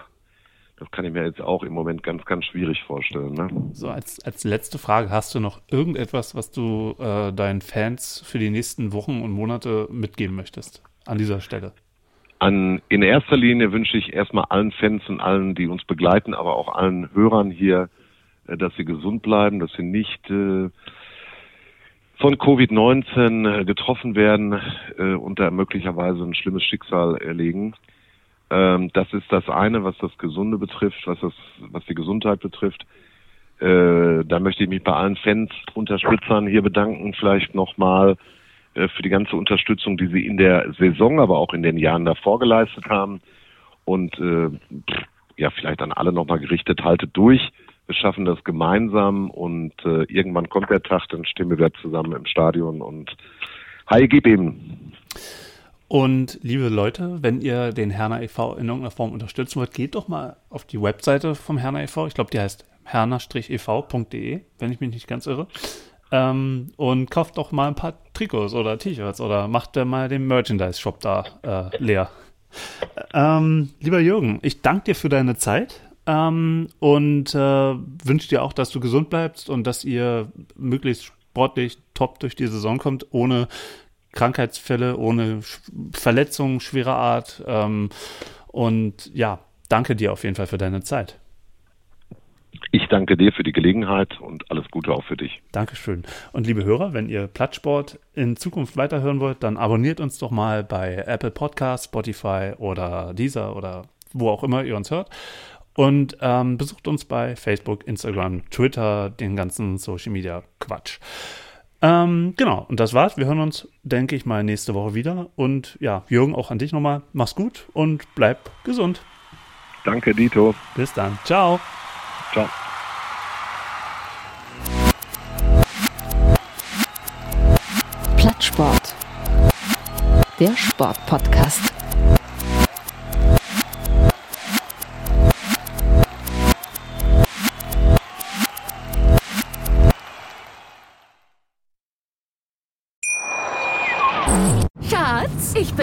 das kann ich mir jetzt auch im Moment ganz, ganz schwierig vorstellen. Ne? So, als, als letzte Frage, hast du noch irgendetwas, was du äh, deinen Fans für die nächsten Wochen und Monate mitgeben möchtest an dieser Stelle? An, in erster Linie wünsche ich erstmal allen Fans und allen, die uns begleiten, aber auch allen Hörern hier, äh, dass sie gesund bleiben, dass sie nicht äh, von Covid-19 äh, getroffen werden äh, und da möglicherweise ein schlimmes Schicksal erlegen. Ähm, das ist das eine, was das Gesunde betrifft, was das, was die Gesundheit betrifft. Äh, da möchte ich mich bei allen Fans, Unterstützern hier bedanken, vielleicht nochmal äh, für die ganze Unterstützung, die sie in der Saison, aber auch in den Jahren davor geleistet haben. Und äh, ja, vielleicht an alle nochmal gerichtet, haltet durch. Wir schaffen das gemeinsam und äh, irgendwann kommt der Tag, dann stehen wir wieder zusammen im Stadion und hi, gib ihm. Und liebe Leute, wenn ihr den Herner e.V. in irgendeiner Form unterstützen wollt, geht doch mal auf die Webseite vom Herner e.V. Ich glaube, die heißt herner-ev.de, wenn ich mich nicht ganz irre. Ähm, und kauft doch mal ein paar Trikots oder T-Shirts oder macht mal den Merchandise-Shop da äh, leer. Ähm, lieber Jürgen, ich danke dir für deine Zeit ähm, und äh, wünsche dir auch, dass du gesund bleibst und dass ihr möglichst sportlich top durch die Saison kommt, ohne Krankheitsfälle, ohne Verletzungen schwerer Art. Ähm, und ja, danke dir auf jeden Fall für deine Zeit. Ich danke dir für die Gelegenheit und alles Gute auch für dich. Dankeschön. Und liebe Hörer, wenn ihr Plattsport in Zukunft weiterhören wollt, dann abonniert uns doch mal bei Apple Podcasts, Spotify oder Deezer oder wo auch immer ihr uns hört. Und ähm, besucht uns bei Facebook, Instagram, Twitter, den ganzen Social Media Quatsch. Ähm, genau, und das war's. Wir hören uns, denke ich mal, nächste Woche wieder. Und ja, Jürgen, auch an dich nochmal. Mach's gut und bleib gesund. Danke, Dito. Bis dann. Ciao. Ciao. Plattsport. Der Sportpodcast.